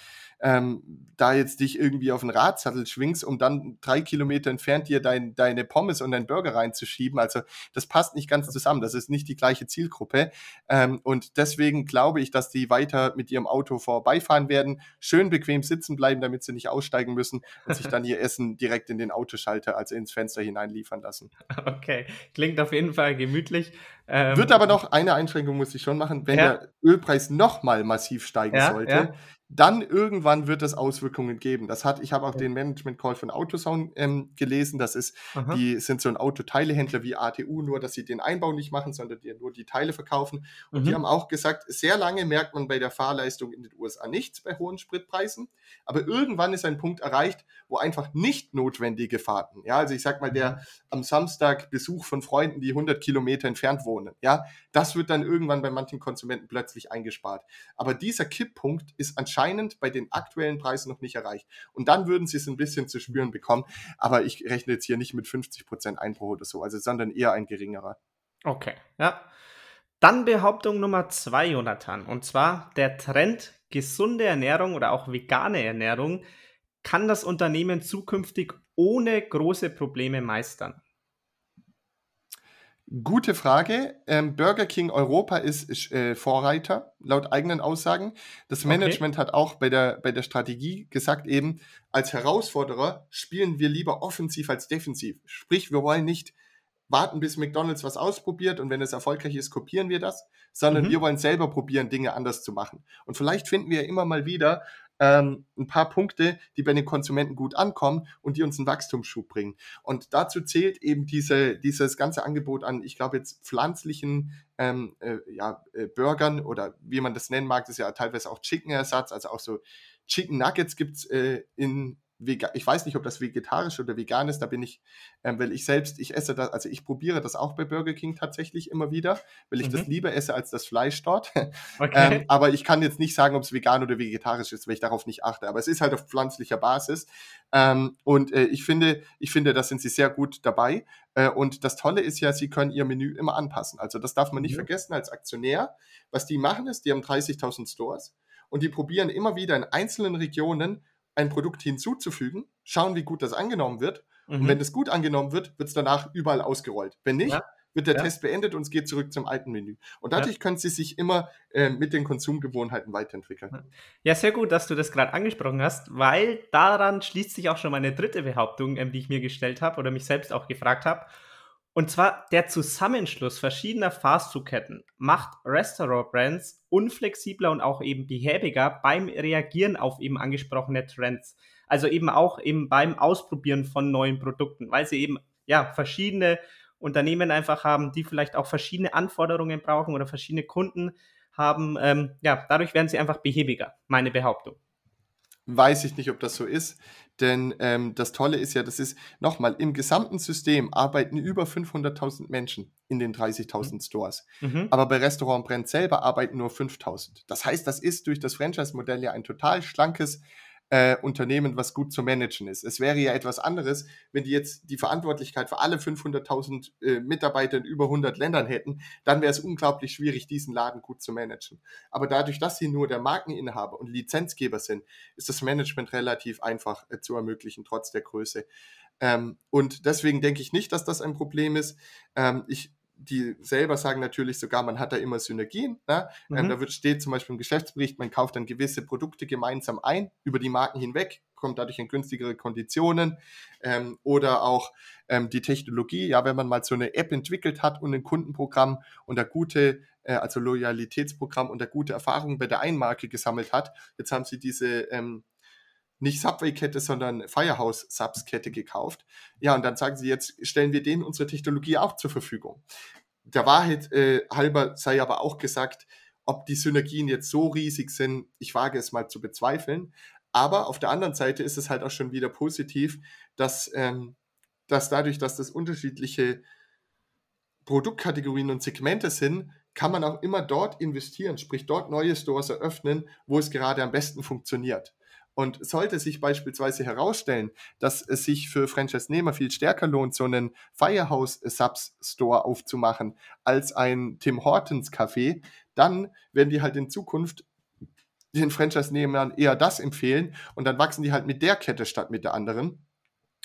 ähm, da jetzt dich irgendwie auf den Radsattel schwingst, um dann drei Kilometer entfernt dir dein, deine Pommes und deinen Burger reinzuschieben. Also das passt nicht ganz zusammen. Das ist nicht die gleiche Zielgruppe. Ähm, und deswegen glaube ich, dass die weiter mit ihrem Auto vorbeifahren werden, schön bequem sitzen bleiben, damit sie nicht aussteigen müssen und sich dann ihr Essen direkt in den Autoschalter, also ins Fenster hineinliefern lassen. Okay, klingt auf jeden Fall gemütlich. Ähm, Wird aber noch eine Einschränkung muss ich schon machen, wenn ja. der Ölpreis nochmal massiv steigen ja, sollte, ja dann irgendwann wird es Auswirkungen geben. Das hat, ich habe auch den Management Call von AutoZone ähm, gelesen. Das ist, Aha. die sind so ein Autoteilehändler wie ATU, nur dass sie den Einbau nicht machen, sondern die nur die Teile verkaufen. Und mhm. die haben auch gesagt, sehr lange merkt man bei der Fahrleistung in den USA nichts bei hohen Spritpreisen. Aber irgendwann ist ein Punkt erreicht, wo einfach nicht notwendige Fahrten, ja, also ich sag mal, der mhm. am Samstag Besuch von Freunden, die 100 Kilometer entfernt wohnen, wohnen. Ja, das wird dann irgendwann bei manchen Konsumenten plötzlich eingespart. Aber dieser Kipppunkt ist anscheinend bei den aktuellen Preisen noch nicht erreicht. Und dann würden sie es ein bisschen zu spüren bekommen. Aber ich rechne jetzt hier nicht mit 50 Prozent Einbruch oder so, also sondern eher ein geringerer. Okay, ja. Dann Behauptung Nummer zwei, Jonathan. Und zwar der Trend gesunde Ernährung oder auch vegane Ernährung kann das Unternehmen zukünftig ohne große Probleme meistern. Gute Frage. Ähm, Burger King Europa ist, ist äh, Vorreiter, laut eigenen Aussagen. Das Management okay. hat auch bei der, bei der Strategie gesagt, eben als Herausforderer spielen wir lieber offensiv als defensiv. Sprich, wir wollen nicht warten, bis McDonald's was ausprobiert und wenn es erfolgreich ist, kopieren wir das, sondern mhm. wir wollen selber probieren, Dinge anders zu machen. Und vielleicht finden wir immer mal wieder ähm, ein paar Punkte, die bei den Konsumenten gut ankommen und die uns einen Wachstumsschub bringen. Und dazu zählt eben diese, dieses ganze Angebot an, ich glaube jetzt pflanzlichen ähm, äh, ja, äh, Burgern oder wie man das nennen mag, das ist ja teilweise auch Chicken-Ersatz, also auch so Chicken Nuggets gibt's äh, in ich weiß nicht, ob das vegetarisch oder vegan ist, da bin ich, ähm, weil ich selbst, ich esse das, also ich probiere das auch bei Burger King tatsächlich immer wieder, weil ich mhm. das lieber esse als das Fleisch dort. Okay. ähm, aber ich kann jetzt nicht sagen, ob es vegan oder vegetarisch ist, weil ich darauf nicht achte. Aber es ist halt auf pflanzlicher Basis. Ähm, und äh, ich finde, ich finde, da sind sie sehr gut dabei. Äh, und das Tolle ist ja, sie können ihr Menü immer anpassen. Also das darf man nicht mhm. vergessen als Aktionär. Was die machen ist, die haben 30.000 Stores und die probieren immer wieder in einzelnen Regionen ein Produkt hinzuzufügen, schauen, wie gut das angenommen wird. Mhm. Und wenn das gut angenommen wird, wird es danach überall ausgerollt. Wenn nicht, ja. wird der ja. Test beendet und es geht zurück zum alten Menü. Und dadurch ja. können sie sich immer äh, mit den Konsumgewohnheiten weiterentwickeln. Ja, sehr gut, dass du das gerade angesprochen hast, weil daran schließt sich auch schon meine dritte Behauptung, ähm, die ich mir gestellt habe oder mich selbst auch gefragt habe. Und zwar der Zusammenschluss verschiedener Fastfood-Ketten macht Restaurant-Brands unflexibler und auch eben behäbiger beim Reagieren auf eben angesprochene Trends. Also eben auch eben beim Ausprobieren von neuen Produkten, weil sie eben ja verschiedene Unternehmen einfach haben, die vielleicht auch verschiedene Anforderungen brauchen oder verschiedene Kunden haben. Ähm, ja, dadurch werden sie einfach behäbiger, meine Behauptung. Weiß ich nicht, ob das so ist. Denn ähm, das Tolle ist ja, das ist nochmal, im gesamten System arbeiten über 500.000 Menschen in den 30.000 mhm. Stores. Mhm. Aber bei Restaurant Brand selber arbeiten nur 5.000. Das heißt, das ist durch das Franchise-Modell ja ein total schlankes äh, Unternehmen, was gut zu managen ist. Es wäre ja etwas anderes, wenn die jetzt die Verantwortlichkeit für alle 500.000 äh, Mitarbeiter in über 100 Ländern hätten, dann wäre es unglaublich schwierig, diesen Laden gut zu managen. Aber dadurch, dass sie nur der Markeninhaber und Lizenzgeber sind, ist das Management relativ einfach äh, zu ermöglichen, trotz der Größe. Ähm, und deswegen denke ich nicht, dass das ein Problem ist. Ähm, ich die selber sagen natürlich sogar, man hat da immer Synergien. Ne? Ähm, mhm. Ähm, da wird, steht zum Beispiel im Geschäftsbericht, man kauft dann gewisse Produkte gemeinsam ein, über die Marken hinweg, kommt dadurch in günstigere Konditionen. Ähm, oder auch ähm, die Technologie, ja, wenn man mal so eine App entwickelt hat und ein Kundenprogramm und da gute, äh, also Loyalitätsprogramm und da gute Erfahrungen bei der einen Marke gesammelt hat, jetzt haben sie diese ähm, nicht Subway-Kette, sondern Firehouse-Subs-Kette gekauft. Ja, und dann sagen sie, jetzt stellen wir denen unsere Technologie auch zur Verfügung. Der Wahrheit äh, halber sei aber auch gesagt, ob die Synergien jetzt so riesig sind, ich wage es mal zu bezweifeln. Aber auf der anderen Seite ist es halt auch schon wieder positiv, dass, ähm, dass dadurch, dass das unterschiedliche Produktkategorien und Segmente sind, kann man auch immer dort investieren, sprich dort neue Stores eröffnen, wo es gerade am besten funktioniert. Und sollte sich beispielsweise herausstellen, dass es sich für Franchise-Nehmer viel stärker lohnt, so einen Firehouse-Subs-Store aufzumachen als ein Tim Hortons Café, dann werden die halt in Zukunft den Franchise-Nehmern eher das empfehlen und dann wachsen die halt mit der Kette statt mit der anderen.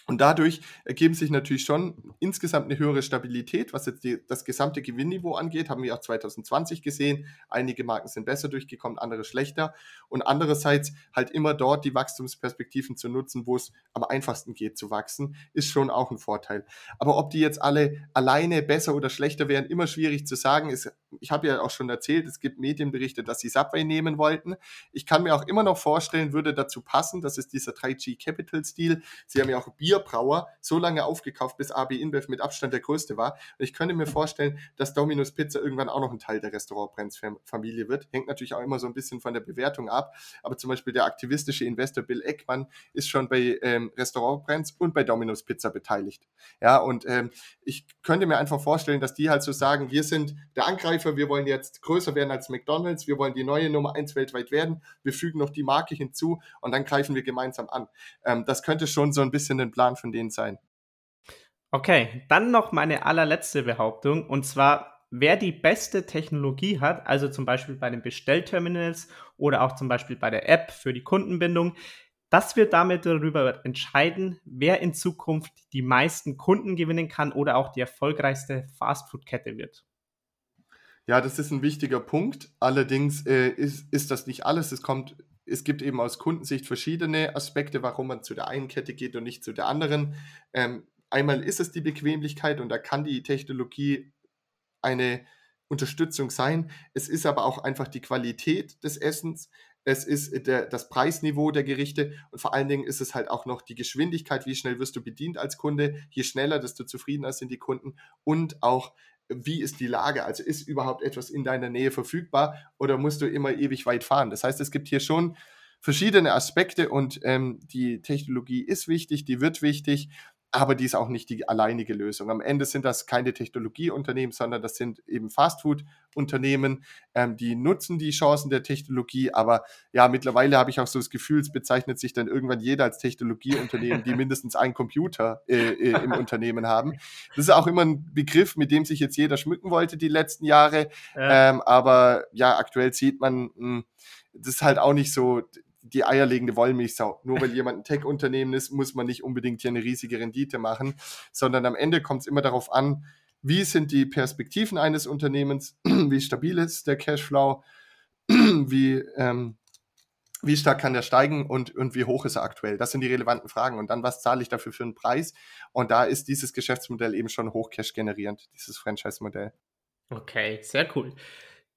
Und dadurch ergeben sich natürlich schon insgesamt eine höhere Stabilität, was jetzt die, das gesamte Gewinnniveau angeht. Haben wir auch 2020 gesehen. Einige Marken sind besser durchgekommen, andere schlechter. Und andererseits halt immer dort die Wachstumsperspektiven zu nutzen, wo es am einfachsten geht zu wachsen, ist schon auch ein Vorteil. Aber ob die jetzt alle alleine besser oder schlechter wären, immer schwierig zu sagen. Es ich habe ja auch schon erzählt, es gibt Medienberichte, dass sie Subway nehmen wollten. Ich kann mir auch immer noch vorstellen, würde dazu passen, das ist dieser 3G Capital Stil. Sie haben ja auch Bierbrauer so lange aufgekauft, bis AB InBev mit Abstand der größte war. Und ich könnte mir vorstellen, dass Domino's Pizza irgendwann auch noch ein Teil der Restaurantbrands-Familie wird. Hängt natürlich auch immer so ein bisschen von der Bewertung ab. Aber zum Beispiel der aktivistische Investor Bill Eckmann ist schon bei ähm, Restaurantbrands und bei Domino's Pizza beteiligt. Ja, und ähm, ich könnte mir einfach vorstellen, dass die halt so sagen, wir sind der Angreifer, wir wollen jetzt größer werden als McDonald's, wir wollen die neue Nummer eins weltweit werden, wir fügen noch die Marke hinzu und dann greifen wir gemeinsam an. Ähm, das könnte schon so ein bisschen ein Plan von denen sein. Okay, dann noch meine allerletzte Behauptung und zwar, wer die beste Technologie hat, also zum Beispiel bei den Bestellterminals oder auch zum Beispiel bei der App für die Kundenbindung, das wird damit darüber entscheiden, wer in Zukunft die meisten Kunden gewinnen kann oder auch die erfolgreichste Fastfood-Kette wird. Ja, das ist ein wichtiger Punkt. Allerdings äh, ist, ist das nicht alles. Es kommt, es gibt eben aus Kundensicht verschiedene Aspekte, warum man zu der einen Kette geht und nicht zu der anderen. Ähm, einmal ist es die Bequemlichkeit und da kann die Technologie eine Unterstützung sein. Es ist aber auch einfach die Qualität des Essens es ist der, das Preisniveau der Gerichte und vor allen Dingen ist es halt auch noch die Geschwindigkeit, wie schnell wirst du bedient als Kunde. Je schneller, desto zufriedener sind die Kunden und auch wie ist die Lage? Also ist überhaupt etwas in deiner Nähe verfügbar oder musst du immer ewig weit fahren? Das heißt, es gibt hier schon verschiedene Aspekte und ähm, die Technologie ist wichtig, die wird wichtig aber die ist auch nicht die alleinige Lösung. Am Ende sind das keine Technologieunternehmen, sondern das sind eben Fastfood-Unternehmen, ähm, die nutzen die Chancen der Technologie, aber ja, mittlerweile habe ich auch so das Gefühl, es bezeichnet sich dann irgendwann jeder als Technologieunternehmen, die mindestens einen Computer äh, äh, im Unternehmen haben. Das ist auch immer ein Begriff, mit dem sich jetzt jeder schmücken wollte die letzten Jahre, ja. ähm, aber ja, aktuell sieht man, mh, hm, das ist halt auch nicht so, die eierlegende Wollmilchsau. Nur weil jemand ein Tech-Unternehmen ist, muss man nicht unbedingt hier eine riesige Rendite machen, sondern am Ende kommt es immer darauf an, wie sind die Perspektiven eines Unternehmens, wie stabil ist der Cashflow, wie, ähm, wie stark kann der steigen und, und wie hoch ist er aktuell? Das sind die relevanten Fragen. Und dann, was zahle ich dafür für einen Preis? Und da ist dieses Geschäftsmodell eben schon hochcash generierend, dieses Franchise-Modell. Okay, sehr cool.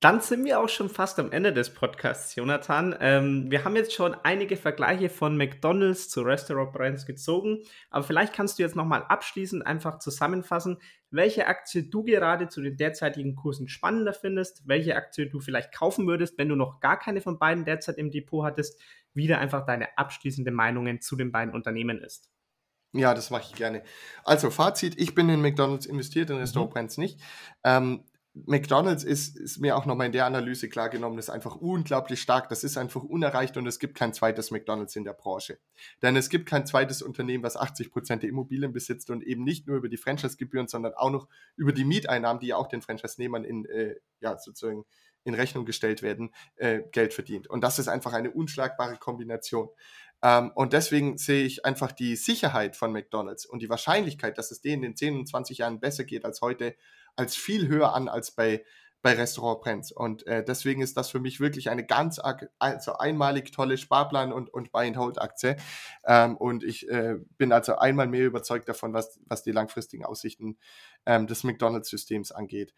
Dann sind wir auch schon fast am Ende des Podcasts, Jonathan. Ähm, wir haben jetzt schon einige Vergleiche von McDonald's zu Restaurant Brands gezogen, aber vielleicht kannst du jetzt nochmal abschließend einfach zusammenfassen, welche Aktie du gerade zu den derzeitigen Kursen spannender findest, welche Aktie du vielleicht kaufen würdest, wenn du noch gar keine von beiden derzeit im Depot hattest, wieder einfach deine abschließende Meinungen zu den beiden Unternehmen ist. Ja, das mache ich gerne. Also Fazit, ich bin in McDonald's investiert, in Restaurant mhm. Brands nicht. Ähm, McDonald's ist, ist mir auch nochmal in der Analyse klargenommen, ist einfach unglaublich stark. Das ist einfach unerreicht und es gibt kein zweites McDonald's in der Branche. Denn es gibt kein zweites Unternehmen, was 80 Prozent der Immobilien besitzt und eben nicht nur über die Franchise-Gebühren, sondern auch noch über die Mieteinnahmen, die ja auch den Franchise-Nehmern in, äh, ja, sozusagen in Rechnung gestellt werden, äh, Geld verdient. Und das ist einfach eine unschlagbare Kombination. Ähm, und deswegen sehe ich einfach die Sicherheit von McDonald's und die Wahrscheinlichkeit, dass es denen in 10 und 20 Jahren besser geht als heute, als viel höher an als bei, bei Restaurant Prenz. Und äh, deswegen ist das für mich wirklich eine ganz also einmalig tolle Sparplan- und, und Buy-and-Hold-Aktie. Ähm, und ich äh, bin also einmal mehr überzeugt davon, was, was die langfristigen Aussichten ähm, des McDonalds-Systems angeht.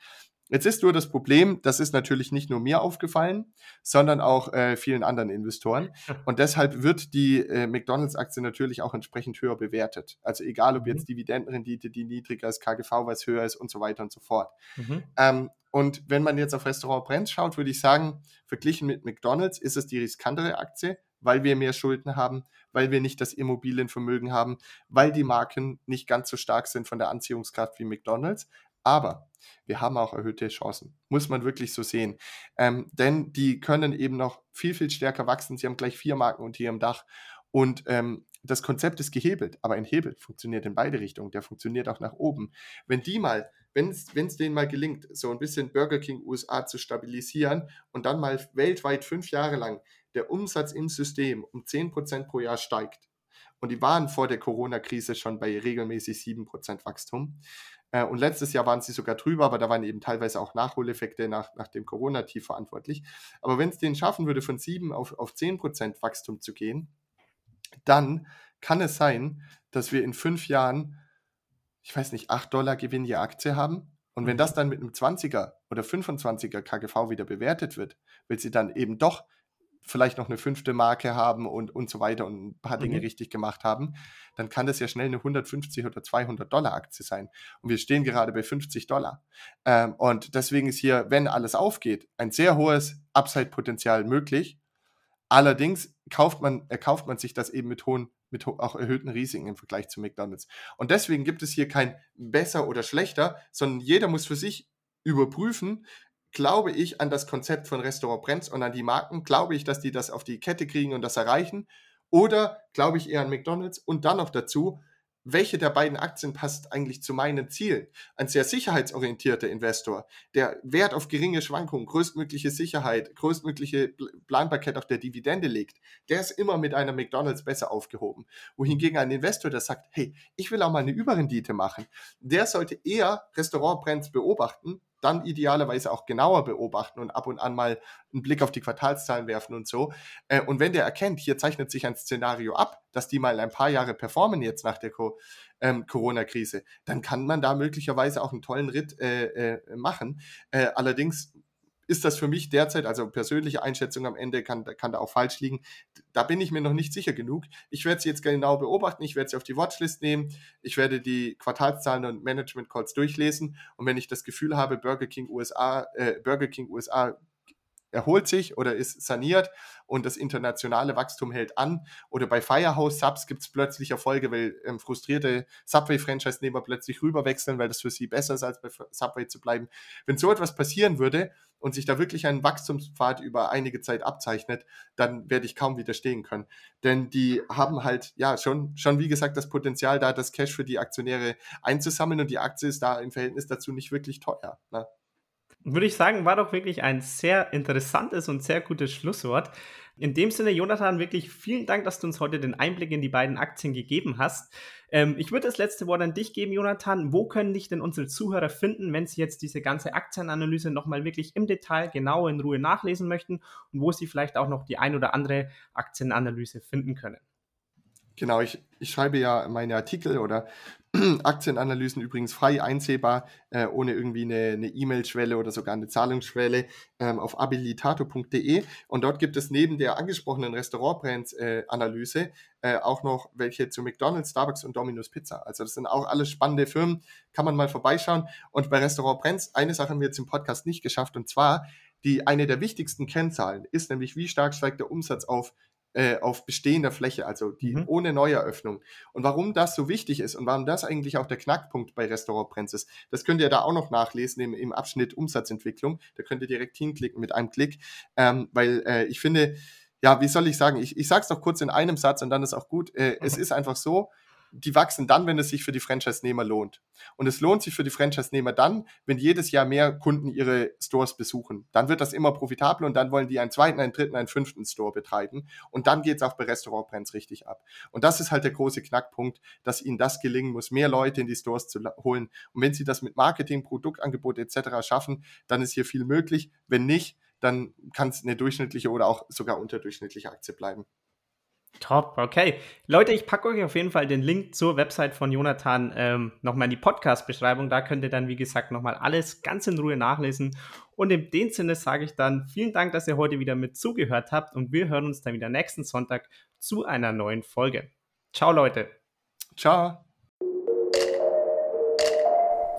Jetzt ist nur das Problem, das ist natürlich nicht nur mir aufgefallen, sondern auch äh, vielen anderen Investoren. Und deshalb wird die äh, McDonalds-Aktie natürlich auch entsprechend höher bewertet. Also egal, ob jetzt mhm. Dividendenrendite, die niedriger ist, KGV, was höher ist und so weiter und so fort. Mhm. Ähm, und wenn man jetzt auf Restaurant Brands schaut, würde ich sagen, verglichen mit McDonalds ist es die riskantere Aktie, weil wir mehr Schulden haben, weil wir nicht das Immobilienvermögen haben, weil die Marken nicht ganz so stark sind von der Anziehungskraft wie McDonalds. Aber wir haben auch erhöhte Chancen. Muss man wirklich so sehen. Ähm, denn die können eben noch viel, viel stärker wachsen. Sie haben gleich vier Marken unter ihrem Dach. Und ähm, das Konzept ist gehebelt, aber ein Hebel funktioniert in beide Richtungen. Der funktioniert auch nach oben. Wenn die mal, wenn es denen mal gelingt, so ein bisschen Burger King USA zu stabilisieren und dann mal weltweit fünf Jahre lang der Umsatz im System um 10% pro Jahr steigt, und die waren vor der Corona-Krise schon bei regelmäßig 7% Wachstum, äh, und letztes Jahr waren sie sogar drüber, aber da waren eben teilweise auch Nachholeffekte nach, nach dem Corona-Tief verantwortlich. Aber wenn es denen schaffen würde, von 7 auf, auf 10 Prozent Wachstum zu gehen, dann kann es sein, dass wir in fünf Jahren, ich weiß nicht, 8 Dollar Gewinn je Aktie haben. Und wenn mhm. das dann mit einem 20er oder 25er KGV wieder bewertet wird, weil sie dann eben doch vielleicht noch eine fünfte Marke haben und, und so weiter und ein paar Dinge mhm. richtig gemacht haben, dann kann das ja schnell eine 150 oder 200 Dollar Aktie sein. Und wir stehen gerade bei 50 Dollar. Ähm, und deswegen ist hier, wenn alles aufgeht, ein sehr hohes Upside-Potenzial möglich. Allerdings kauft man, erkauft man sich das eben mit hohen, mit auch erhöhten Risiken im Vergleich zu McDonalds. Und deswegen gibt es hier kein besser oder schlechter, sondern jeder muss für sich überprüfen, glaube ich an das Konzept von Restaurant Brenz und an die Marken, glaube ich, dass die das auf die Kette kriegen und das erreichen, oder glaube ich eher an McDonald's und dann noch dazu, welche der beiden Aktien passt eigentlich zu meinen Zielen? Ein sehr sicherheitsorientierter Investor, der Wert auf geringe Schwankungen, größtmögliche Sicherheit, größtmögliche Planbarkeit auf der Dividende legt, der ist immer mit einer McDonald's besser aufgehoben. Wohingegen ein Investor, der sagt, hey, ich will auch mal eine Überrendite machen, der sollte eher Restaurantbrands beobachten, dann idealerweise auch genauer beobachten und ab und an mal einen Blick auf die Quartalszahlen werfen und so. Äh, und wenn der erkennt, hier zeichnet sich ein Szenario ab, dass die mal ein paar Jahre performen jetzt nach der Co ähm, Corona-Krise, dann kann man da möglicherweise auch einen tollen Ritt äh, äh, machen. Äh, allerdings ist das für mich derzeit, also persönliche Einschätzung am Ende kann, kann da auch falsch liegen. Da bin ich mir noch nicht sicher genug. Ich werde sie jetzt genau beobachten, ich werde sie auf die Watchlist nehmen, ich werde die Quartalszahlen und Management Calls durchlesen und wenn ich das Gefühl habe, Burger King USA, äh, Burger King USA erholt sich oder ist saniert und das internationale Wachstum hält an. Oder bei Firehouse Subs gibt es plötzlich Erfolge, weil ähm, frustrierte Subway-Franchise-Nehmer plötzlich rüberwechseln, weil das für sie besser ist, als bei Subway zu bleiben. Wenn so etwas passieren würde und sich da wirklich ein Wachstumspfad über einige Zeit abzeichnet, dann werde ich kaum widerstehen können. Denn die haben halt, ja, schon, schon wie gesagt, das Potenzial da, das Cash für die Aktionäre einzusammeln und die Aktie ist da im Verhältnis dazu nicht wirklich teuer. Ne? Würde ich sagen, war doch wirklich ein sehr interessantes und sehr gutes Schlusswort. In dem Sinne, Jonathan, wirklich vielen Dank, dass du uns heute den Einblick in die beiden Aktien gegeben hast. Ähm, ich würde das letzte Wort an dich geben, Jonathan. Wo können dich denn unsere Zuhörer finden, wenn sie jetzt diese ganze Aktienanalyse nochmal wirklich im Detail genau in Ruhe nachlesen möchten und wo sie vielleicht auch noch die ein oder andere Aktienanalyse finden können? Genau, ich, ich schreibe ja meine Artikel oder Aktienanalysen übrigens frei einsehbar, äh, ohne irgendwie eine E-Mail-Schwelle oder sogar eine Zahlungsschwelle ähm, auf abilitato.de. Und dort gibt es neben der angesprochenen Restaurantbrands-Analyse äh, äh, auch noch welche zu McDonald's, Starbucks und Domino's Pizza. Also das sind auch alles spannende Firmen, kann man mal vorbeischauen. Und bei Restaurant Brands, eine Sache haben wir jetzt im Podcast nicht geschafft, und zwar die eine der wichtigsten Kennzahlen ist nämlich, wie stark steigt der Umsatz auf äh, auf bestehender Fläche, also die mhm. ohne Neueröffnung. Und warum das so wichtig ist und warum das eigentlich auch der Knackpunkt bei Restaurant Brenz ist, das könnt ihr da auch noch nachlesen im, im Abschnitt Umsatzentwicklung. Da könnt ihr direkt hinklicken mit einem Klick, ähm, weil äh, ich finde, ja, wie soll ich sagen, ich, ich sage es doch kurz in einem Satz und dann ist auch gut. Äh, mhm. Es ist einfach so, die wachsen dann, wenn es sich für die Franchise-Nehmer lohnt. Und es lohnt sich für die Franchise-Nehmer dann, wenn jedes Jahr mehr Kunden ihre Stores besuchen. Dann wird das immer profitabel und dann wollen die einen zweiten, einen dritten, einen fünften Store betreiben. Und dann geht es auch bei Restaurantbrands richtig ab. Und das ist halt der große Knackpunkt, dass ihnen das gelingen muss, mehr Leute in die Stores zu holen. Und wenn sie das mit Marketing, Produktangebot etc. schaffen, dann ist hier viel möglich. Wenn nicht, dann kann es eine durchschnittliche oder auch sogar unterdurchschnittliche Aktie bleiben. Top, okay. Leute, ich packe euch auf jeden Fall den Link zur Website von Jonathan ähm, nochmal in die Podcast-Beschreibung. Da könnt ihr dann, wie gesagt, nochmal alles ganz in Ruhe nachlesen. Und in dem Sinne sage ich dann vielen Dank, dass ihr heute wieder mit zugehört habt und wir hören uns dann wieder nächsten Sonntag zu einer neuen Folge. Ciao, Leute. Ciao.